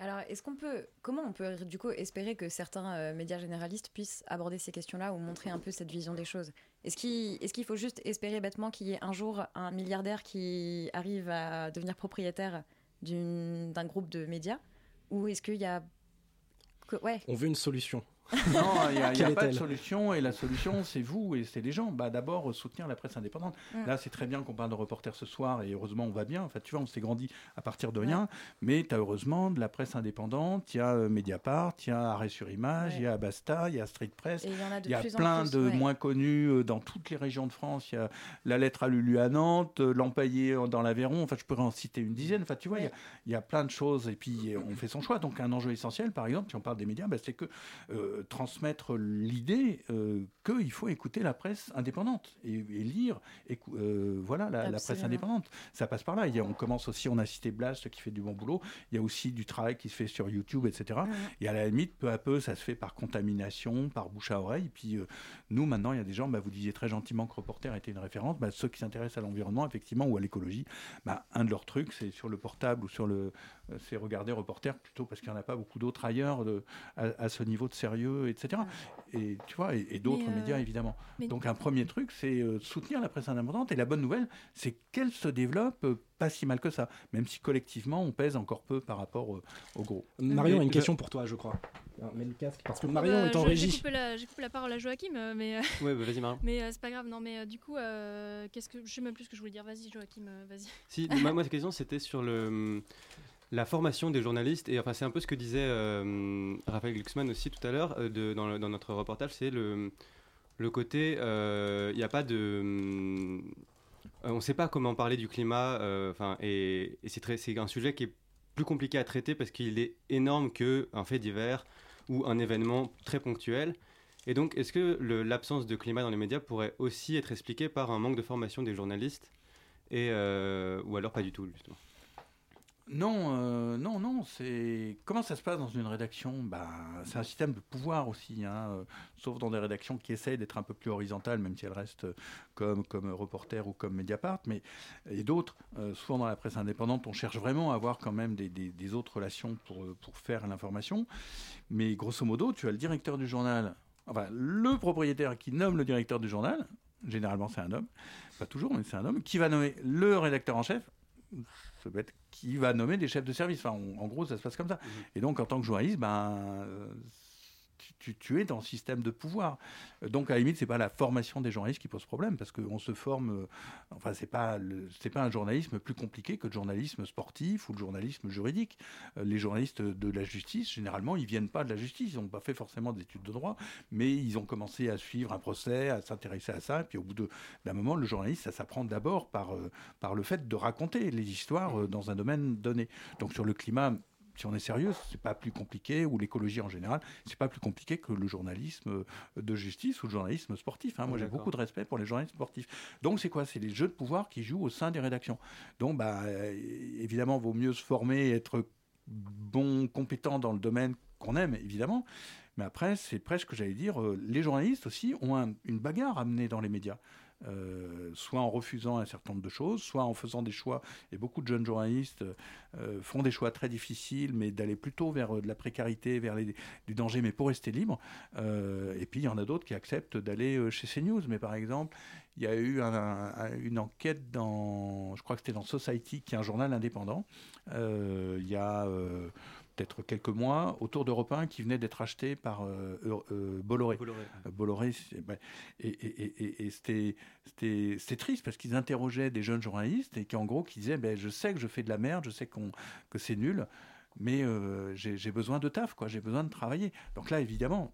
Alors, est-ce qu'on peut, comment on peut du coup espérer que certains euh, médias généralistes puissent aborder ces questions-là ou montrer un peu cette vision des choses? Est-ce qu'il est faut juste espérer bêtement qu'il y ait un jour un milliardaire qui arrive à devenir propriétaire d'un groupe de médias? Ou est-ce qu'il y a... On veut une solution. Non, il n'y a, y a pas de solution. Et la solution, c'est vous et c'est les gens. Bah, D'abord, soutenir la presse indépendante. Mm. Là, c'est très bien qu'on parle de reporters ce soir. Et heureusement, on va bien. Enfin, tu vois, on s'est grandi à partir de rien. Mais tu as heureusement de la presse indépendante. Il y a euh, Mediapart, il y a Arrêt sur Image, il y a Basta, il y a Street Press. Il y en a de y a plus en plein plus, de ouais. moins connus euh, dans toutes les régions de France. Il y a La Lettre à Lulu à Nantes, euh, L'Empaillé dans l'Aveyron. Enfin, je pourrais en citer une dizaine. Enfin, tu vois, il y a- il y, a plein de choses. Et puis, on fait son choix. Donc, un enjeu essentiel, par exemple, si on parle des médias, bah, c'est que euh, transmettre l'idée euh, qu'il faut écouter la presse indépendante et, et lire écou- euh, voilà, la, la presse indépendante. Ça passe par là. Il y a- on commence aussi, on a cité Blast qui fait du bon boulot. Il y a aussi du travail qui se fait sur YouTube, etc. Et à la limite, peu à peu, ça se fait par contamination, par bouche à oreille. Puis euh, nous, maintenant, il y a des gens, bah, vous disiez très gentiment que Reporter était une référence. Bah, ceux qui s'intéressent à l'environnement, effectivement, ou à l'écologie, bah, un de leurs trucs, c'est sur le portable ou sur le. c'est regarder Reporter plutôt parce qu'il n'y en a pas beaucoup d'autres ailleurs de- à, à ce niveau de sérieux, etc. Et tu vois, et, et d'autres euh, médias, évidemment. mais- Donc un premier truc, c'est euh, soutenir la presse indépendante. Et la bonne nouvelle, c'est qu'elle se développe euh, pas si mal que ça, même si collectivement, on pèse encore peu par rapport euh, au gros. Marion a une je- question pour toi, je crois. Mets le casque parce que Bah, Marion est en je- J'ai régie. coupé, la, j'ai coupé la parole à Joachim, euh, mais. euh, Ouais, bah, vas-y, Marion. Mais euh, c'est pas grave, non, mais euh, du coup, euh, qu'est-ce que. Je sais même plus ce que je voulais dire. Vas-y, Joachim, euh, vas-y. Si, moi, moi, cette question, c'était sur le, la formation des journalistes. Et enfin, c'est un peu ce que disait euh, Raphaël Glucksmann aussi tout à l'heure euh, dans, notre reportage. C'est le, côté. Il n'y a pas de. euh, on ne sait pas comment parler du climat. euh, Enfin, et, c'est un sujet qui est plus compliqué à traiter parce qu'il est énorme qu'un fait divers ou un événement très ponctuel. Et donc, est-ce que l'absence de climat dans les médias pourrait aussi être expliquée par un manque de formation des journalistes et, euh, ou alors pas du tout, justement? Non, euh, non, non. C'est comment ça se passe dans une rédaction? Bah, c'est un système de pouvoir aussi, hein, euh, sauf dans des rédactions qui essayent d'être un peu plus horizontales, même si elles restent euh, comme comme Reporter ou comme Mediapart, mais et d'autres. souvent dans la presse indépendante, on cherche vraiment à avoir quand même des, des- des autres relations pour pour faire l'information. Mais grosso modo, tu as le directeur du journal, enfin le propriétaire qui nomme le directeur du journal. Généralement, c'est un homme, pas toujours, mais c'est un homme qui va nommer le rédacteur en chef ça peut être qui va nommer des chefs de service. Enfin, on- en gros, ça se passe comme ça. Et donc, en tant que journaliste, ben, tu, es dans le système de pouvoir. Euh, Donc, à la limite, c'est pas la formation des journalistes qui pose problème, parce qu'on se forme. euh, enfin, c'est pas c'est pas un journalisme plus compliqué que le journalisme sportif ou le journalisme juridique. Euh, Les journalistes de la justice, généralement, ils viennent pas de la justice. Ils n'ont pas fait forcément d'études de droit, mais ils ont commencé à suivre un procès, à s'intéresser à ça. Et puis, au bout d'un moment, le journaliste, ça s'apprend d'abord par par le fait de raconter les histoires euh, dans un domaine donné. Donc, sur le climat si on est sérieux, c'est pas plus compliqué, ou l'écologie en général, c'est pas plus compliqué que le journalisme euh, de justice ou le journalisme sportif. hein. Moi, j'ai beaucoup de respect pour les journalistes sportifs. Donc, c'est quoi? C'est les jeux de pouvoir qui jouent au sein des rédactions. Donc, bah, euh, évidemment, vaut mieux se former, être bon, compétent dans le domaine qu'on aime, évidemment. Mais après, c'est presque, j'allais dire, euh, les journalistes aussi ont un- une bagarre à mener dans les médias. Euh, soit en refusant un certain nombre de choses, soit en faisant des choix. Et beaucoup de jeunes journalistes euh, font des choix très difficiles, mais d'aller plutôt vers de la précarité, vers les- du danger, mais pour rester libre. Et puis il y en a d'autres qui acceptent d'aller chez CNews. Mais par exemple, il y a eu un- un- une enquête dans, je crois que c'était dans Society, qui est un journal indépendant, il y a peut-être quelques mois, autour d'Europe 1, qui venait d'être acheté par euh, euh, Bolloré. Euh, Bolloré, ouais. et, et- et- c'était c'était- c'était triste parce qu'ils interrogeaient des jeunes journalistes et qui, en gros, qui disaient ben, Je sais que je fais de la merde, je sais qu'on que c'est nul, mais euh, j'ai besoin de taf, quoi, j'ai besoin de travailler. Donc là, évidemment,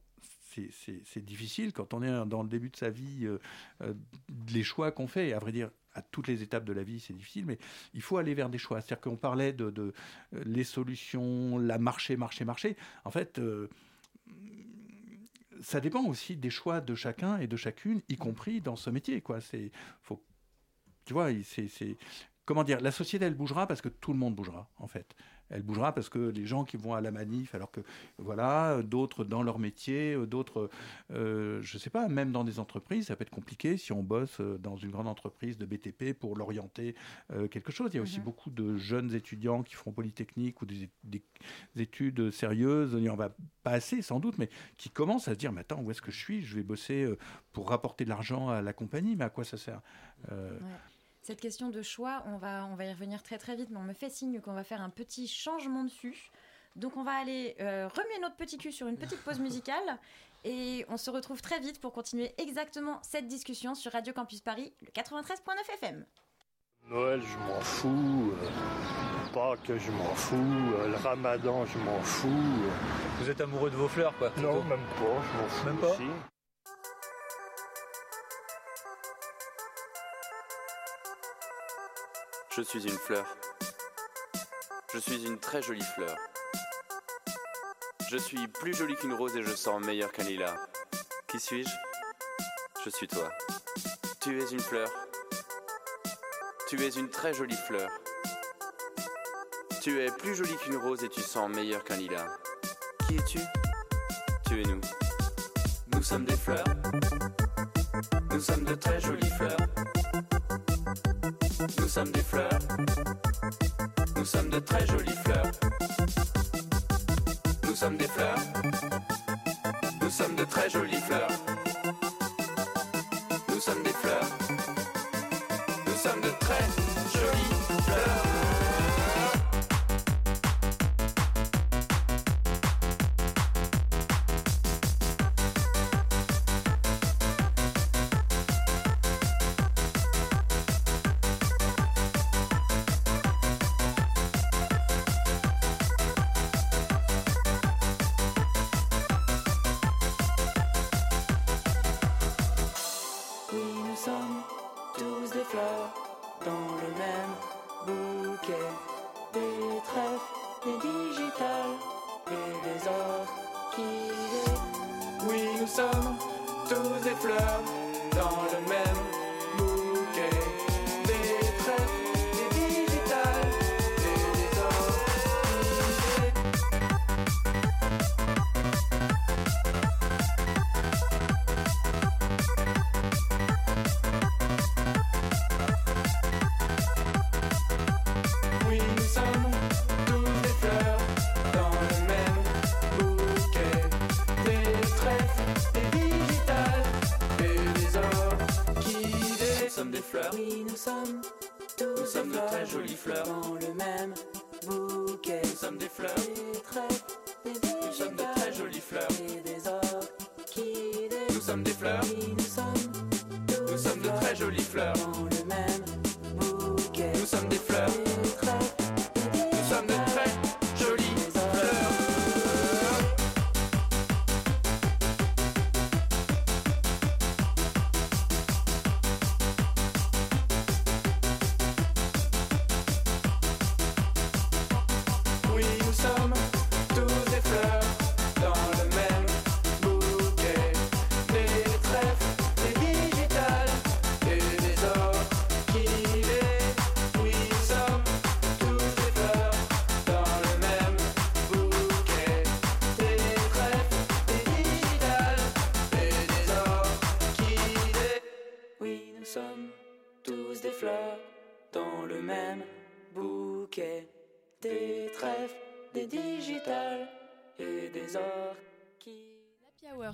c'est- difficile quand on est dans le début de sa vie, euh, euh, les choix qu'on fait, et à vrai dire, à toutes les étapes de la vie, c'est difficile, mais il faut aller vers des choix. C'est-à-dire qu'on parlait de, euh, les solutions, la marché, marché, marché. En fait, euh, ça dépend aussi des choix de chacun et de chacune, y compris dans ce métier. Quoi. Faut, tu vois, c'est- comment dire, la société elle bougera parce que tout le monde bougera en fait. Elle bougera parce que les gens qui vont à la manif, alors que voilà, d'autres dans leur métier, d'autres, euh, je sais pas, même dans des entreprises, ça peut être compliqué si on bosse euh, dans une grande entreprise de BTP pour l'orienter euh, quelque chose. Il y a aussi beaucoup de jeunes étudiants qui font polytechnique ou des, des études sérieuses, il n'y en va pas assez sans doute, mais qui commencent à se dire, mais attends, où est-ce que je suis? Je vais bosser euh, pour rapporter de l'argent à la compagnie, mais à quoi ça sert? Euh, Ouais. Cette question de choix, on va, on va y revenir très très vite, mais on me fait signe qu'on va faire un petit changement de fût. Donc on va aller euh, remuer notre petit cul sur une petite pause musicale et on se retrouve très vite pour continuer exactement cette discussion sur Radio Campus Paris, le 93.9 FM. Noël, je m'en fous. euh, Pâques, je m'en fous. euh, Le ramadan, je m'en fous. Vous êtes amoureux de vos fleurs, quoi Non, même pas, je m'en fous. Même pas aussi. Je suis une fleur. Je suis une très jolie fleur. Je suis plus jolie qu'une rose et je sens meilleur qu'un lilas. Qui suis-je? Je suis toi. Tu es une fleur. Tu es une très jolie fleur. Tu es plus jolie qu'une rose et tu sens meilleur qu'un lilas. Qui es-tu? Tu es nous. Nous sommes des fleurs. Nous sommes de très jolies fleurs. Nous sommes des fleurs. Nous sommes de très jolies fleurs. Nous sommes des fleurs. Nous sommes de très jolies fleurs. Nous sommes des fleurs. Nous sommes de très jolies fleurs. Jolies fleurs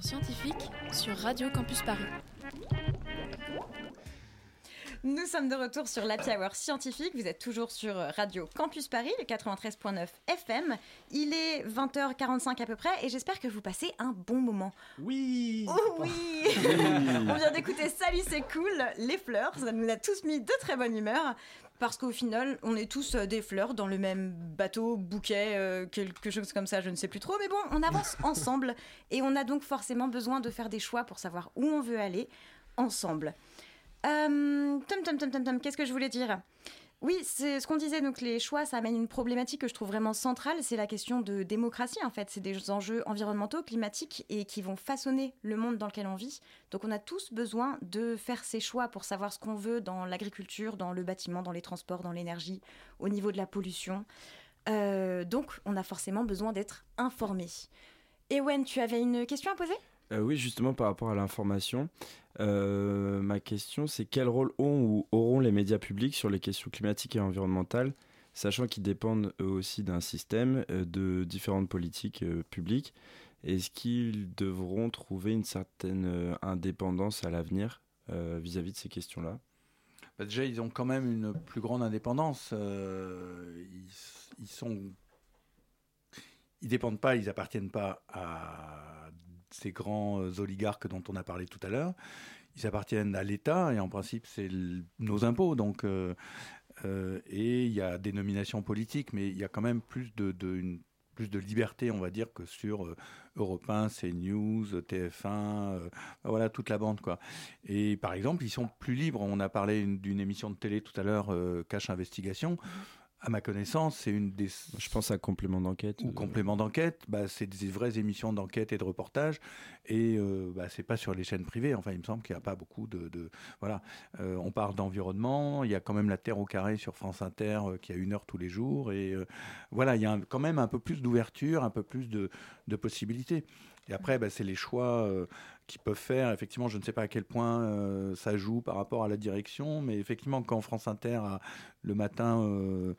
scientifique sur Radio Campus Paris. Nous sommes de retour sur l'Happy Hour scientifique. Vous êtes toujours sur Radio Campus Paris, le 93.9 FM. Il est 20h45 à peu près et j'espère que vous passez un bon moment. Oui Oh oui On vient d'écouter Salut, c'est cool, les fleurs. Ça nous a tous mis de très bonne humeur parce qu'au final, on est tous euh, des fleurs dans le même bateau, bouquet, euh, quelque chose comme ça, je ne sais plus trop. Mais bon, on avance ensemble et on a donc forcément besoin de faire des choix pour savoir où on veut aller ensemble. Euh, tom, tom, tom, tom, tom, qu'est-ce que je voulais dire? Oui, c'est ce qu'on disait, donc les choix, ça amène une problématique que je trouve vraiment centrale, c'est la question de démocratie en fait. C'est des enjeux environnementaux, climatiques et qui vont façonner le monde dans lequel on vit. Donc on a tous besoin de faire ces choix pour savoir ce qu'on veut dans l'agriculture, dans le bâtiment, dans les transports, dans l'énergie, au niveau de la pollution. Euh, donc on a forcément besoin d'être informé. Ewen, tu avais une question à poser? Euh, oui, justement par rapport à l'information, euh, ma question c'est quel rôle ont ou auront les médias publics sur les questions climatiques et environnementales, sachant qu'ils dépendent eux aussi d'un système euh, de différentes politiques publiques? Est-ce qu'ils devront trouver une certaine indépendance à l'avenir vis-à-vis de ces questions-là? Bah, déjà, ils ont quand même une plus grande indépendance. ils, ils ils dépendent pas, ils appartiennent pas à ces grands euh, oligarques dont on a parlé tout à l'heure. Ils appartiennent à l'État et en principe, c'est nos impôts. Donc, euh, euh, et il y a des nominations politiques, mais il y a quand même plus de, plus de liberté, on va dire, que sur euh, Europe 1, CNews, TF1, euh, voilà, toute la bande, quoi. Et par exemple, ils sont plus libres. On a parlé une- d'une émission de télé tout à l'heure, Cache Investigation. À ma connaissance, c'est une des. Je pense à complément d'enquête. Ou complément d'enquête, bah, c'est des vraies émissions d'enquête et de reportage, et euh, bah, c'est pas sur les chaînes privées. Enfin, il me semble qu'il n'y a pas beaucoup de, de- voilà. Euh, on parle d'environnement. Il y a quand même la Terre au carré sur France Inter euh, qui a une heure tous les jours, et euh, voilà, il y a un- quand même un peu plus d'ouverture, un peu plus de, de possibilités. Et après, bah, c'est les choix qu'ils peuvent faire. Effectivement, je ne sais pas à quel point euh, ça joue par rapport à la direction, mais effectivement, quand France Inter, a, le matin, euh,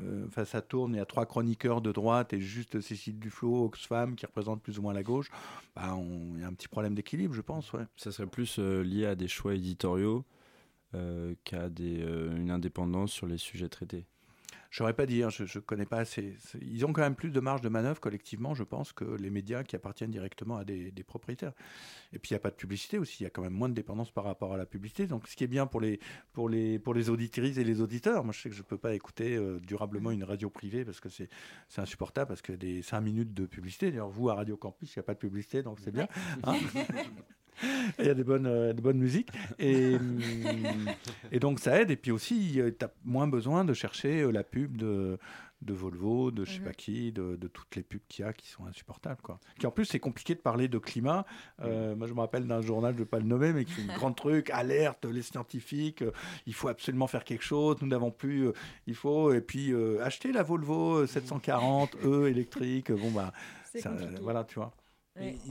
euh, enfin, ça tourne, il y a trois chroniqueurs de droite et juste Cécile Duflot, Oxfam, qui représente plus ou moins la gauche, bah, il y a un petit problème d'équilibre, je pense. Ça serait plus lié à des choix éditoriaux qu'à une indépendance sur les sujets traités. Je saurais pas dire, je, je connais pas assez. Ils ont quand même plus de marge de manœuvre collectivement, je pense, que les médias qui appartiennent directement à des, propriétaires. Et puis il n'y a pas de publicité aussi, il y a quand même moins de dépendance par rapport à la publicité. Donc ce qui est bien pour les, pour les, pour les auditrices et les auditeurs, moi je sais que je peux pas écouter euh, durablement une radio privée parce que c'est c'est insupportable, parce que des 5 minutes de publicité, d'ailleurs vous à Radio Campus, il n'y a pas de publicité, donc c'est bien. hein. Il y a des bonnes, euh, de bonnes musiques. Et, hum, et donc ça aide. Et puis aussi, tu as moins besoin de chercher euh, la pub de, de Volvo, de je sais pas qui, de, de toutes les pubs qu'il y a qui sont insupportables. Quoi. Qui en plus, c'est compliqué de parler de climat. Euh, moi, je me rappelle d'un journal, je ne vais pas le nommer, mais qui fait un grand truc, alerte les scientifiques, euh, il faut absolument faire quelque chose, nous n'avons plus, euh, il faut, et puis euh, acheter la Volvo 740 E électrique. Bon, bah, ça, voilà, tu vois.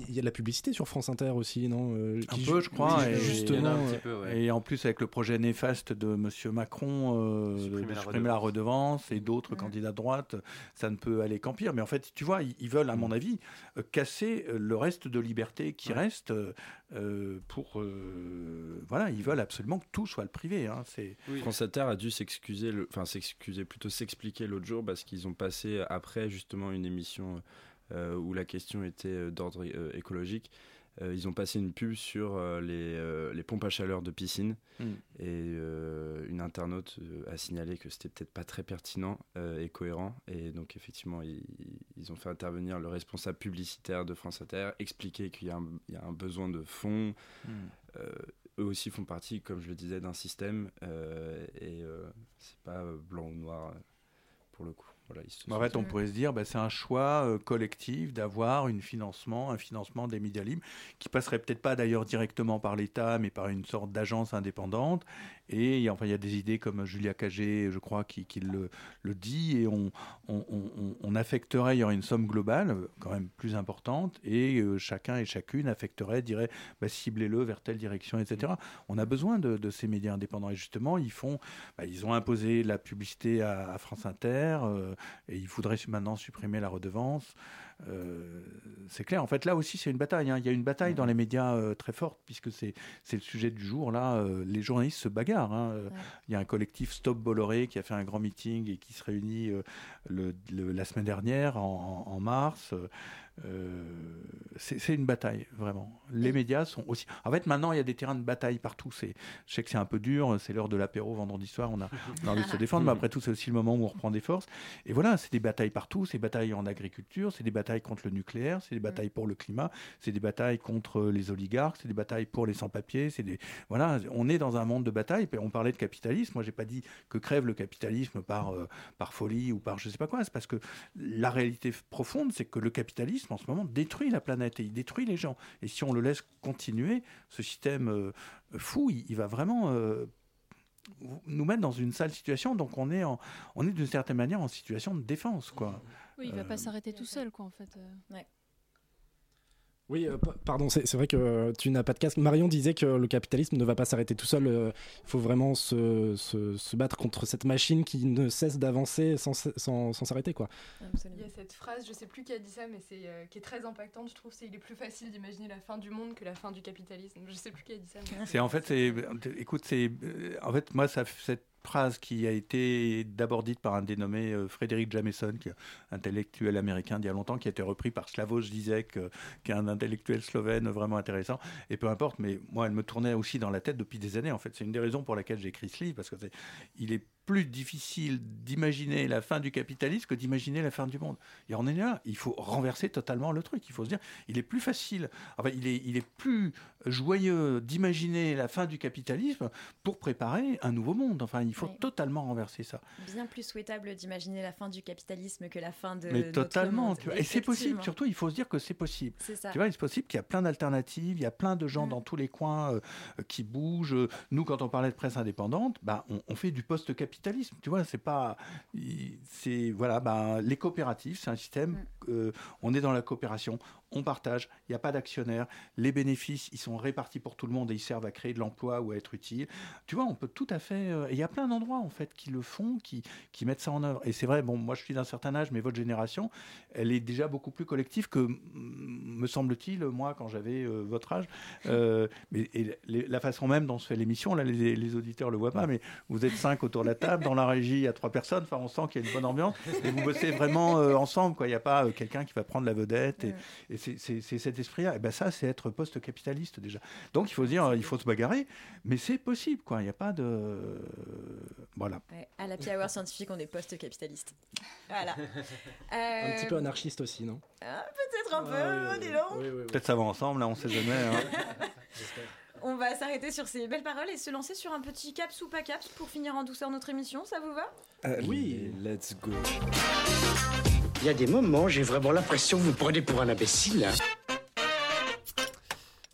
Il y a de la publicité sur France Inter aussi, non euh, Un peu, je crois. Et, justement, euh, et en plus, avec le projet néfaste de M. Macron euh, de Supprimer de la supprimer la redevance et d'autres candidats de droite, ça ne peut aller qu'en pire. Mais en fait, tu vois, ils, veulent, à Mm. mon avis, euh, casser euh, le reste de liberté qui reste euh, pour. euh, voilà, ils veulent absolument que tout soit le privé. hein. France Inter a dû s'excuser, enfin s'excuser, plutôt s'expliquer l'autre jour parce qu'ils ont passé après justement une émission euh, où la question était euh, d'ordre euh, écologique. Euh, ils ont passé une pub sur euh, les, euh, les pompes à chaleur de piscine Mm. et euh, une internaute euh, a signalé que c'était peut-être pas très pertinent euh, et cohérent et donc effectivement ils, ils ont fait intervenir le responsable publicitaire de France Inter, expliquer qu'il y, a un- il y a un besoin de fonds. Mm. Euh, eux aussi font partie, comme je le disais, d'un système euh, et euh, c'est pas euh, blanc ou noir euh, pour le coup. Voilà, ils se En fait, on pourrait se dire, bah, c'est un choix euh, collectif d'avoir une financement, un financement des médias libres, qui passerait peut-être pas d'ailleurs directement par l'État, mais par une sorte d'agence indépendante. Et il y a- enfin, il y a des idées comme Julia Cagé, je crois, qui, qui le, le dit, et on, on, on- on affecterait, il y aurait une somme globale, quand même plus importante, et euh, chacun et chacune affecterait, dirait, bah, ciblez-le vers telle direction, etc. On a besoin de, de ces médias indépendants. Et justement, ils font, bah, ils ont imposé la publicité à, à France Inter, euh, et ils voudraient su- maintenant supprimer la redevance. Euh, c'est clair. En fait, là aussi, c'est une bataille. hein. Il y a une bataille dans les médias euh, très forte, puisque c'est le sujet du jour. Là, euh, les journalistes se bagarrent. hein. Il y a un collectif Stop Bolloré qui a fait un grand meeting et qui se réunit le- le- la semaine dernière, en mars. Euh, c'est une bataille, vraiment. Les médias sont aussi. En fait, maintenant, il y a des terrains de bataille partout. Je sais que c'est un peu dur. C'est l'heure de l'apéro vendredi soir. On a, on a envie de se défendre, mais après tout, c'est aussi le moment où on reprend des forces. Et voilà, c'est des batailles partout. C'est des batailles en agriculture, c'est des batailles contre le nucléaire, c'est des batailles pour le climat, c'est des batailles contre les oligarques, c'est des batailles pour les sans-papiers. C'est des voilà, on est dans un monde de bataille. On parlait de capitalisme. Moi, j'ai pas dit que crève le capitalisme par euh, par folie ou par je sais pas quoi. C'est parce que la réalité profonde, c'est que le capitalisme en ce moment détruit la planète et il détruit les gens. Et si on le laisse continuer, ce système euh, fou, il, il va vraiment euh, nous mettre dans une sale situation. Donc on est, en- on est d'une certaine manière en situation de défense, quoi. Oui, il va Euh, pas s'arrêter tout seul, quoi, en fait. euh. Oui, euh, pa- pardon, c'est vrai que euh, tu n'as pas de casque. Marion disait que le capitalisme ne va pas s'arrêter tout seul. euh, Il faut vraiment se, se- se battre contre cette machine qui ne cesse d'avancer sans s- sans sans s'arrêter, quoi. Il y a cette phrase, je sais plus qui a dit ça, mais c'est euh, qui est très impactante, je trouve. C'est il est plus facile d'imaginer la fin du monde que la fin du capitalisme. Je sais plus qui a dit ça. mais- C'est en fait, c'est, écoute, c'est, en fait, moi, ça, cette phrase qui a été d'abord dite par un dénommé euh, Frédéric Jameson, qui est intellectuel américain d'il y a longtemps, qui a été repris par Slavoj Zizek, euh, qui est un intellectuel slovène vraiment intéressant. Et peu importe, mais moi, elle me tournait aussi dans la tête depuis des années. En fait, c'est une des raisons pour laquelle j'ai écrit ce livre, parce que il est plus difficile d'imaginer la fin du capitalisme que d'imaginer la fin du monde. Et on est là, il faut renverser totalement le truc. Il faut se dire, il est plus facile, enfin, il est, il est plus joyeux d'imaginer la fin du capitalisme pour préparer un nouveau monde. Enfin, il faut Oui. totalement renverser ça. Bien plus souhaitable d'imaginer la fin du capitalisme que la fin de Mais notre totalement. monde. tu vois. Et c'est possible. Surtout, il faut se dire que c'est possible. C'est ça. Tu vois, c'est possible qu'il y a plein d'alternatives. Il y a plein de gens dans tous les coins euh, qui bougent. Nous, quand on parlait de presse indépendante, bah, on, on fait du post-capitalisme. Tu vois, c'est pas. C'est voilà, bah, les coopératives, c'est un système. euh, on est dans la coopération. On partage. Il n'y a pas d'actionnaire. Les bénéfices, ils sont répartis pour tout le monde et ils servent à créer de l'emploi ou à être utiles. Tu vois, on peut tout à fait. euh, et il y a plein d'endroits en fait qui le font, qui, qui mettent ça en œuvre. Et c'est vrai. Bon, moi, je suis d'un certain âge, mais votre génération, elle est déjà beaucoup plus collective que, me semble-t-il, moi, quand j'avais euh, votre âge. Euh, mais et les- la façon même dont se fait l'émission, là, les, les auditeurs le voient pas, mais vous êtes cinq autour de la table, dans la régie, il y a trois personnes. Enfin, on sent qu'il y a une bonne ambiance et vous bossez vraiment euh, ensemble. Quoi, il n'y a pas quelqu'un qui va prendre la vedette. Et, et c'est- cet esprit-là. Et ben ça, c'est être post-capitaliste déjà. Donc, il faut se dire, il faut se bagarrer, mais c'est possible. Quoi, il n'y a pas de voilà. Ouais, à la Hour scientifique, on est post-capitaliste. Voilà. Un Euh, petit peu anarchiste aussi, non? Ah, Peut-être un peu, Ah, oui, dis oui, donc. oui, oui, oui. Peut-être ça va ensemble, là, on sait jamais. hein. On va s'arrêter sur ces belles paroles et se lancer sur un petit caps ou pas caps pour finir en douceur notre émission, ça vous va? Oui, let's go. Il y a des moments, j'ai vraiment l'impression que vous me prenez pour un imbécile.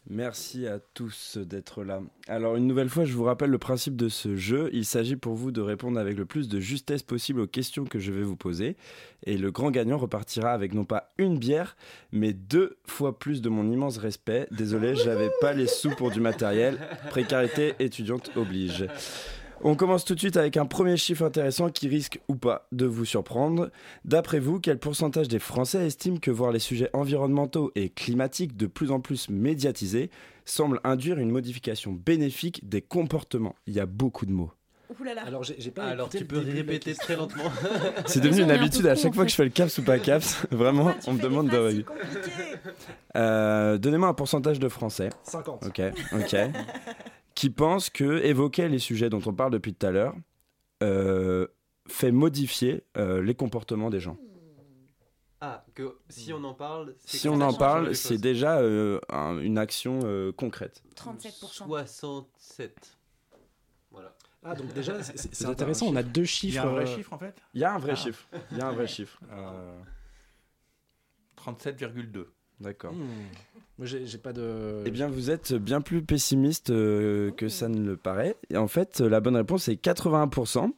Merci à tous d'être là. Alors une nouvelle fois, je vous rappelle le principe de ce jeu. Il s'agit pour vous de répondre avec le plus de justesse possible aux questions que je vais vous poser. Et le grand gagnant repartira avec non pas une bière, mais deux fois plus de mon immense respect. Désolé, j'avais pas les sous pour du matériel. Précarité étudiante oblige. On commence tout de suite avec un premier chiffre intéressant qui risque ou pas de vous surprendre. D'après vous, quel pourcentage des Français estiment que voir les sujets environnementaux et climatiques de plus en plus médiatisés semble induire une modification bénéfique des comportements? Il y a beaucoup de mots. Alors, j'ai j'ai pas Alors écouté tu peux répéter très lentement. C'est devenu une habitude à chaque fois que je fais le caps ou pas caps. Vraiment, on me demande de. Euh, Donnez-moi un pourcentage de Français. 50. Ok, ok. qui pensent que évoquer les sujets dont on parle depuis tout à l'heure euh, fait modifier euh, les comportements des gens. Ah, que si on en parle, c'est Si on en parle, c'est déjà euh, un- une action euh, concrète. 37%. 67. Voilà. Ah, donc déjà, c'est- intéressant, on a deux Il y chiffres. a un vrai euh, chiffre en fait Il y a un vrai Ah. chiffre. Il y a un vrai chiffre. Euh, 37,2. D'accord. hmm. Moi, j'ai pas de. Eh bien, vous êtes bien plus pessimiste euh, que ça ne le paraît. Et en fait, la bonne réponse est 81%.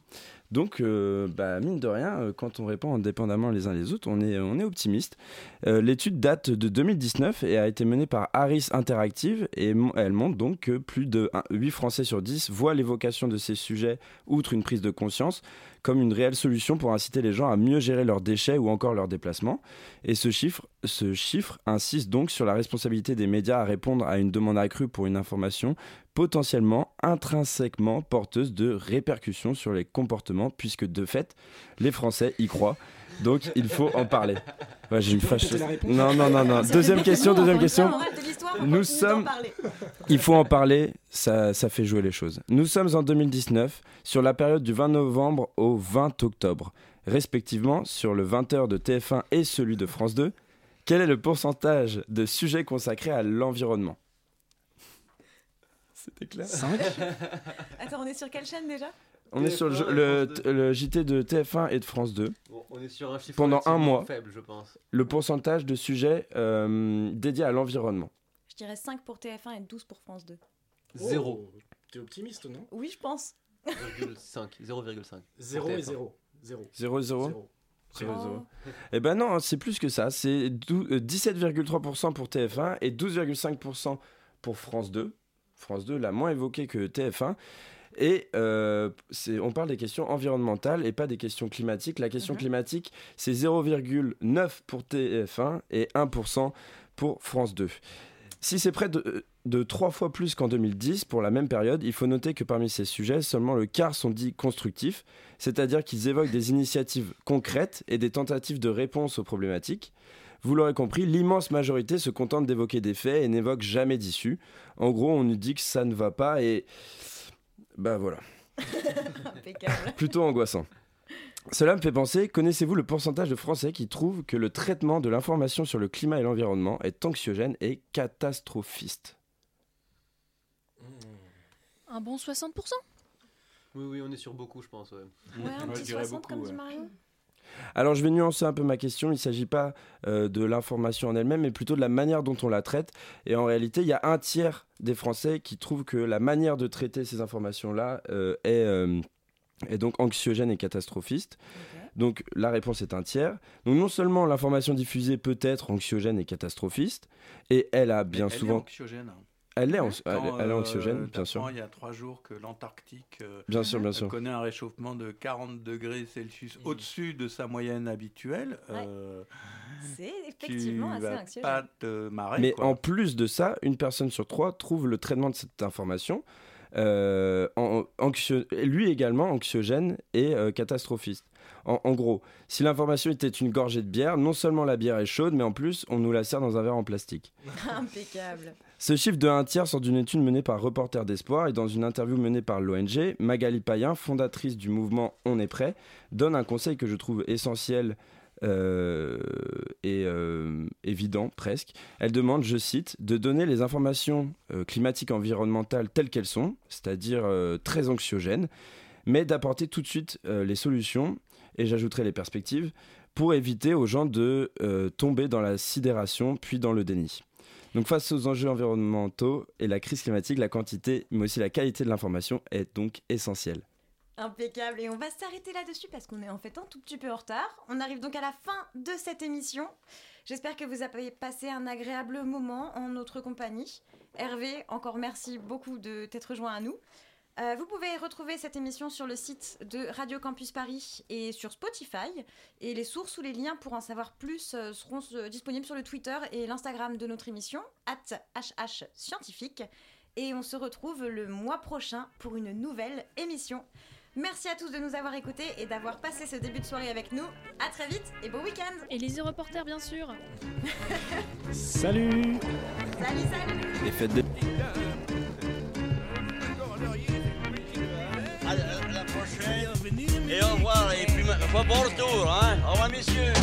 Donc, euh, bah, mine de rien, euh, quand on répond indépendamment les uns les autres, on est, on est optimiste. Euh, L'étude date de 2019 et a été menée par Harris Interactive et elle montre donc que plus de 8 Français sur 10 voient l'évocation de ces sujets, outre une prise de conscience, comme une réelle solution pour inciter les gens à mieux gérer leurs déchets ou encore leurs déplacements. Et ce chiffre, ce chiffre insiste donc sur la responsabilité des médias à répondre à une demande accrue pour une information potentiellement intrinsèquement porteuse de répercussions sur les comportements, puisque de fait, les Français y croient. Donc il faut en parler. Ouais, j'ai une fâche. Non, non, non, non. Deuxième question, deuxième question. Nous sommes. Il faut en parler, ça, ça fait jouer les choses. Nous sommes en 2019, sur la période du 20 novembre au 20 octobre, respectivement sur le 20h de TF1 et celui de France 2. Quel est le pourcentage de sujets consacrés à l'environnement? C'était clair 5 Attends, on est sur quelle chaîne déjà? On est sur le, TF1 et le- France 2. le JT de TF1 et de France 2. Bon, on est sur un chiffre Pendant un mois. faible, je pense. Le pourcentage de sujets euh, dédiés à l'environnement. Je dirais 5 pour TF1 et 12 pour France 2. Zéro. Oh, T'es optimiste, non? Oui, je pense. 0,5. 0,5. 0 et 0. 0. 0 0 Zéro. 0 Oh. 0. Eh ben non, c'est plus que ça. C'est dou- euh, 17,3% pour TF1 et 12,5% pour France 2. France 2 l'a moins évoqué que TF1. Et euh, c'est- on parle des questions environnementales et pas des questions climatiques. La question climatique, c'est 0,9 pour TF1 et 1% pour France 2. Si c'est près de, de trois fois plus qu'en 2010 pour la même période, il faut noter que parmi ces sujets, seulement le quart sont dits constructifs, c'est-à-dire qu'ils évoquent des initiatives concrètes et des tentatives de réponse aux problématiques. Vous l'aurez compris, l'immense majorité se contente d'évoquer des faits et n'évoque jamais d'issue. En gros, on nous dit que ça ne va pas et... Ben voilà, Impeccable. plutôt angoissant. Cela me fait penser, connaissez-vous le pourcentage de Français qui trouvent que le traitement de l'information sur le climat et l'environnement est anxiogène et catastrophiste? Un bon 60% Oui, oui, on est sur beaucoup, je pense. Ouais, Ouais, un petit 60 comme dit Marion. Alors je vais nuancer un peu ma question, il ne s'agit pas euh, de l'information en elle-même, mais plutôt de la manière dont on la traite. Et en réalité, il y a un tiers des Français qui trouvent que la manière de traiter ces informations-là euh, est, euh, est donc anxiogène et catastrophiste. Donc la réponse est un tiers. Donc non seulement l'information diffusée peut être anxiogène et catastrophiste, et elle a bien Elle est souvent... anxiogène. Elle est, ans- elle, Quand, elle est euh, anxiogène, bien sûr. Il y a trois jours que l'Antarctique euh, Bien sûr, bien euh, sûr. connaît un réchauffement de 40 degrés Celsius au-dessus de sa moyenne habituelle. euh, C'est effectivement tu assez vas anxiogène. pas te marrer. Mais quoi. en plus de ça, une personne sur trois trouve le traitement de cette information euh, en- anxio- lui également anxiogène et euh, catastrophiste. En, en gros, si l'information était une gorgée de bière, non seulement la bière est chaude, mais en plus on nous la sert dans un verre en plastique. Impeccable. Ce chiffre de un tiers sort d'une étude menée par Reporters d'Espoir et dans une interview menée par l'ONG, Magali Payen, fondatrice du mouvement On est prêt, donne un conseil que je trouve essentiel euh, et euh, évident presque. Elle demande, je cite, de donner les informations euh, climatiques environnementales telles qu'elles sont, c'est-à-dire euh, très anxiogènes, mais d'apporter tout de suite les solutions, et j'ajouterai les perspectives, pour éviter aux gens de tomber dans la sidération puis dans le déni. Donc face aux enjeux environnementaux et la crise climatique, la quantité mais aussi la qualité de l'information est donc essentielle. Impeccable. Et on va s'arrêter là-dessus parce qu'on est en fait un tout petit peu en retard. On arrive donc à la fin de cette émission. J'espère que vous avez passé un agréable moment en notre compagnie. Hervé, encore merci beaucoup de t'être rejoint à nous. Euh, vous pouvez retrouver cette émission sur le site de Radio Campus Paris et sur Spotify. Et les sources ou les liens pour en savoir plus euh, seront euh, disponibles sur le Twitter et l'Instagram de notre émission, at HH Scientifique. Et on se retrouve le mois prochain pour une nouvelle émission. Merci à tous de nous avoir écoutés et d'avoir passé ce début de soirée avec nous. À très vite et bon week-end. Et les reporters, bien sûr. Salut Salut, salut Les fêtes des... À la, la prochaine. Et au revoir. Et puis, bon retour, hein. Au revoir, messieurs.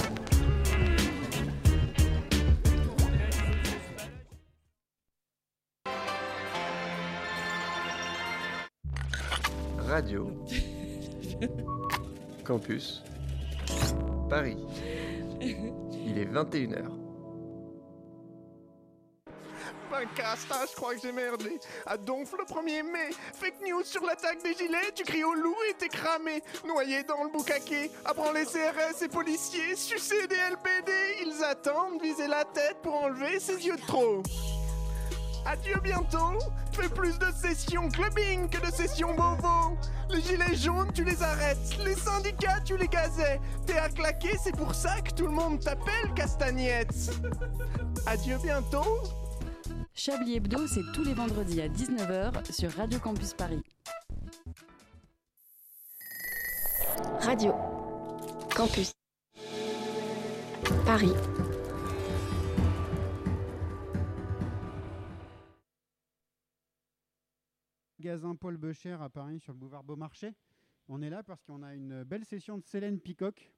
Radio Campus Paris. Il est 21h. Ben Casta, je crois que j'ai merdé. À Donf le 1er mai. Fake news sur l'attaque des gilets, tu cries au loup et t'es cramé. Noyé dans le boucaquet. Apprends les CRS et policiers. Sucer des LBD. Ils attendent, viser la tête pour enlever ses yeux de trop. Adieu bientôt. Fais plus de sessions clubbing que de sessions bobo. Les gilets jaunes, tu les arrêtes. Les syndicats, tu les gazais. T'es à claquer, c'est pour ça que tout le monde t'appelle Castagnette. Adieu bientôt. Chablis Hebdo, c'est tous les vendredis à 19h sur Radio Campus Paris. Radio Campus Paris. Magasin Paul Becher à Paris sur le boulevard Beaumarchais. On est là parce qu'on a une belle session de Célène Picoc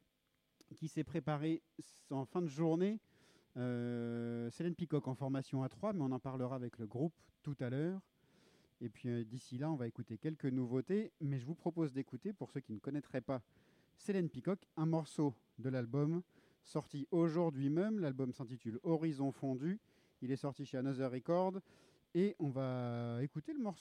qui s'est préparée en fin de journée. Euh, Célène Picoc en formation à 3, mais on en parlera avec le groupe tout à l'heure. Et puis euh, d'ici là, on va écouter quelques nouveautés, mais je vous propose d'écouter, pour ceux qui ne connaîtraient pas Célène Picoc, un morceau de l'album sorti aujourd'hui même. L'album s'intitule Horizon fondu. Il est sorti chez Another Record. Et on va écouter le morceau.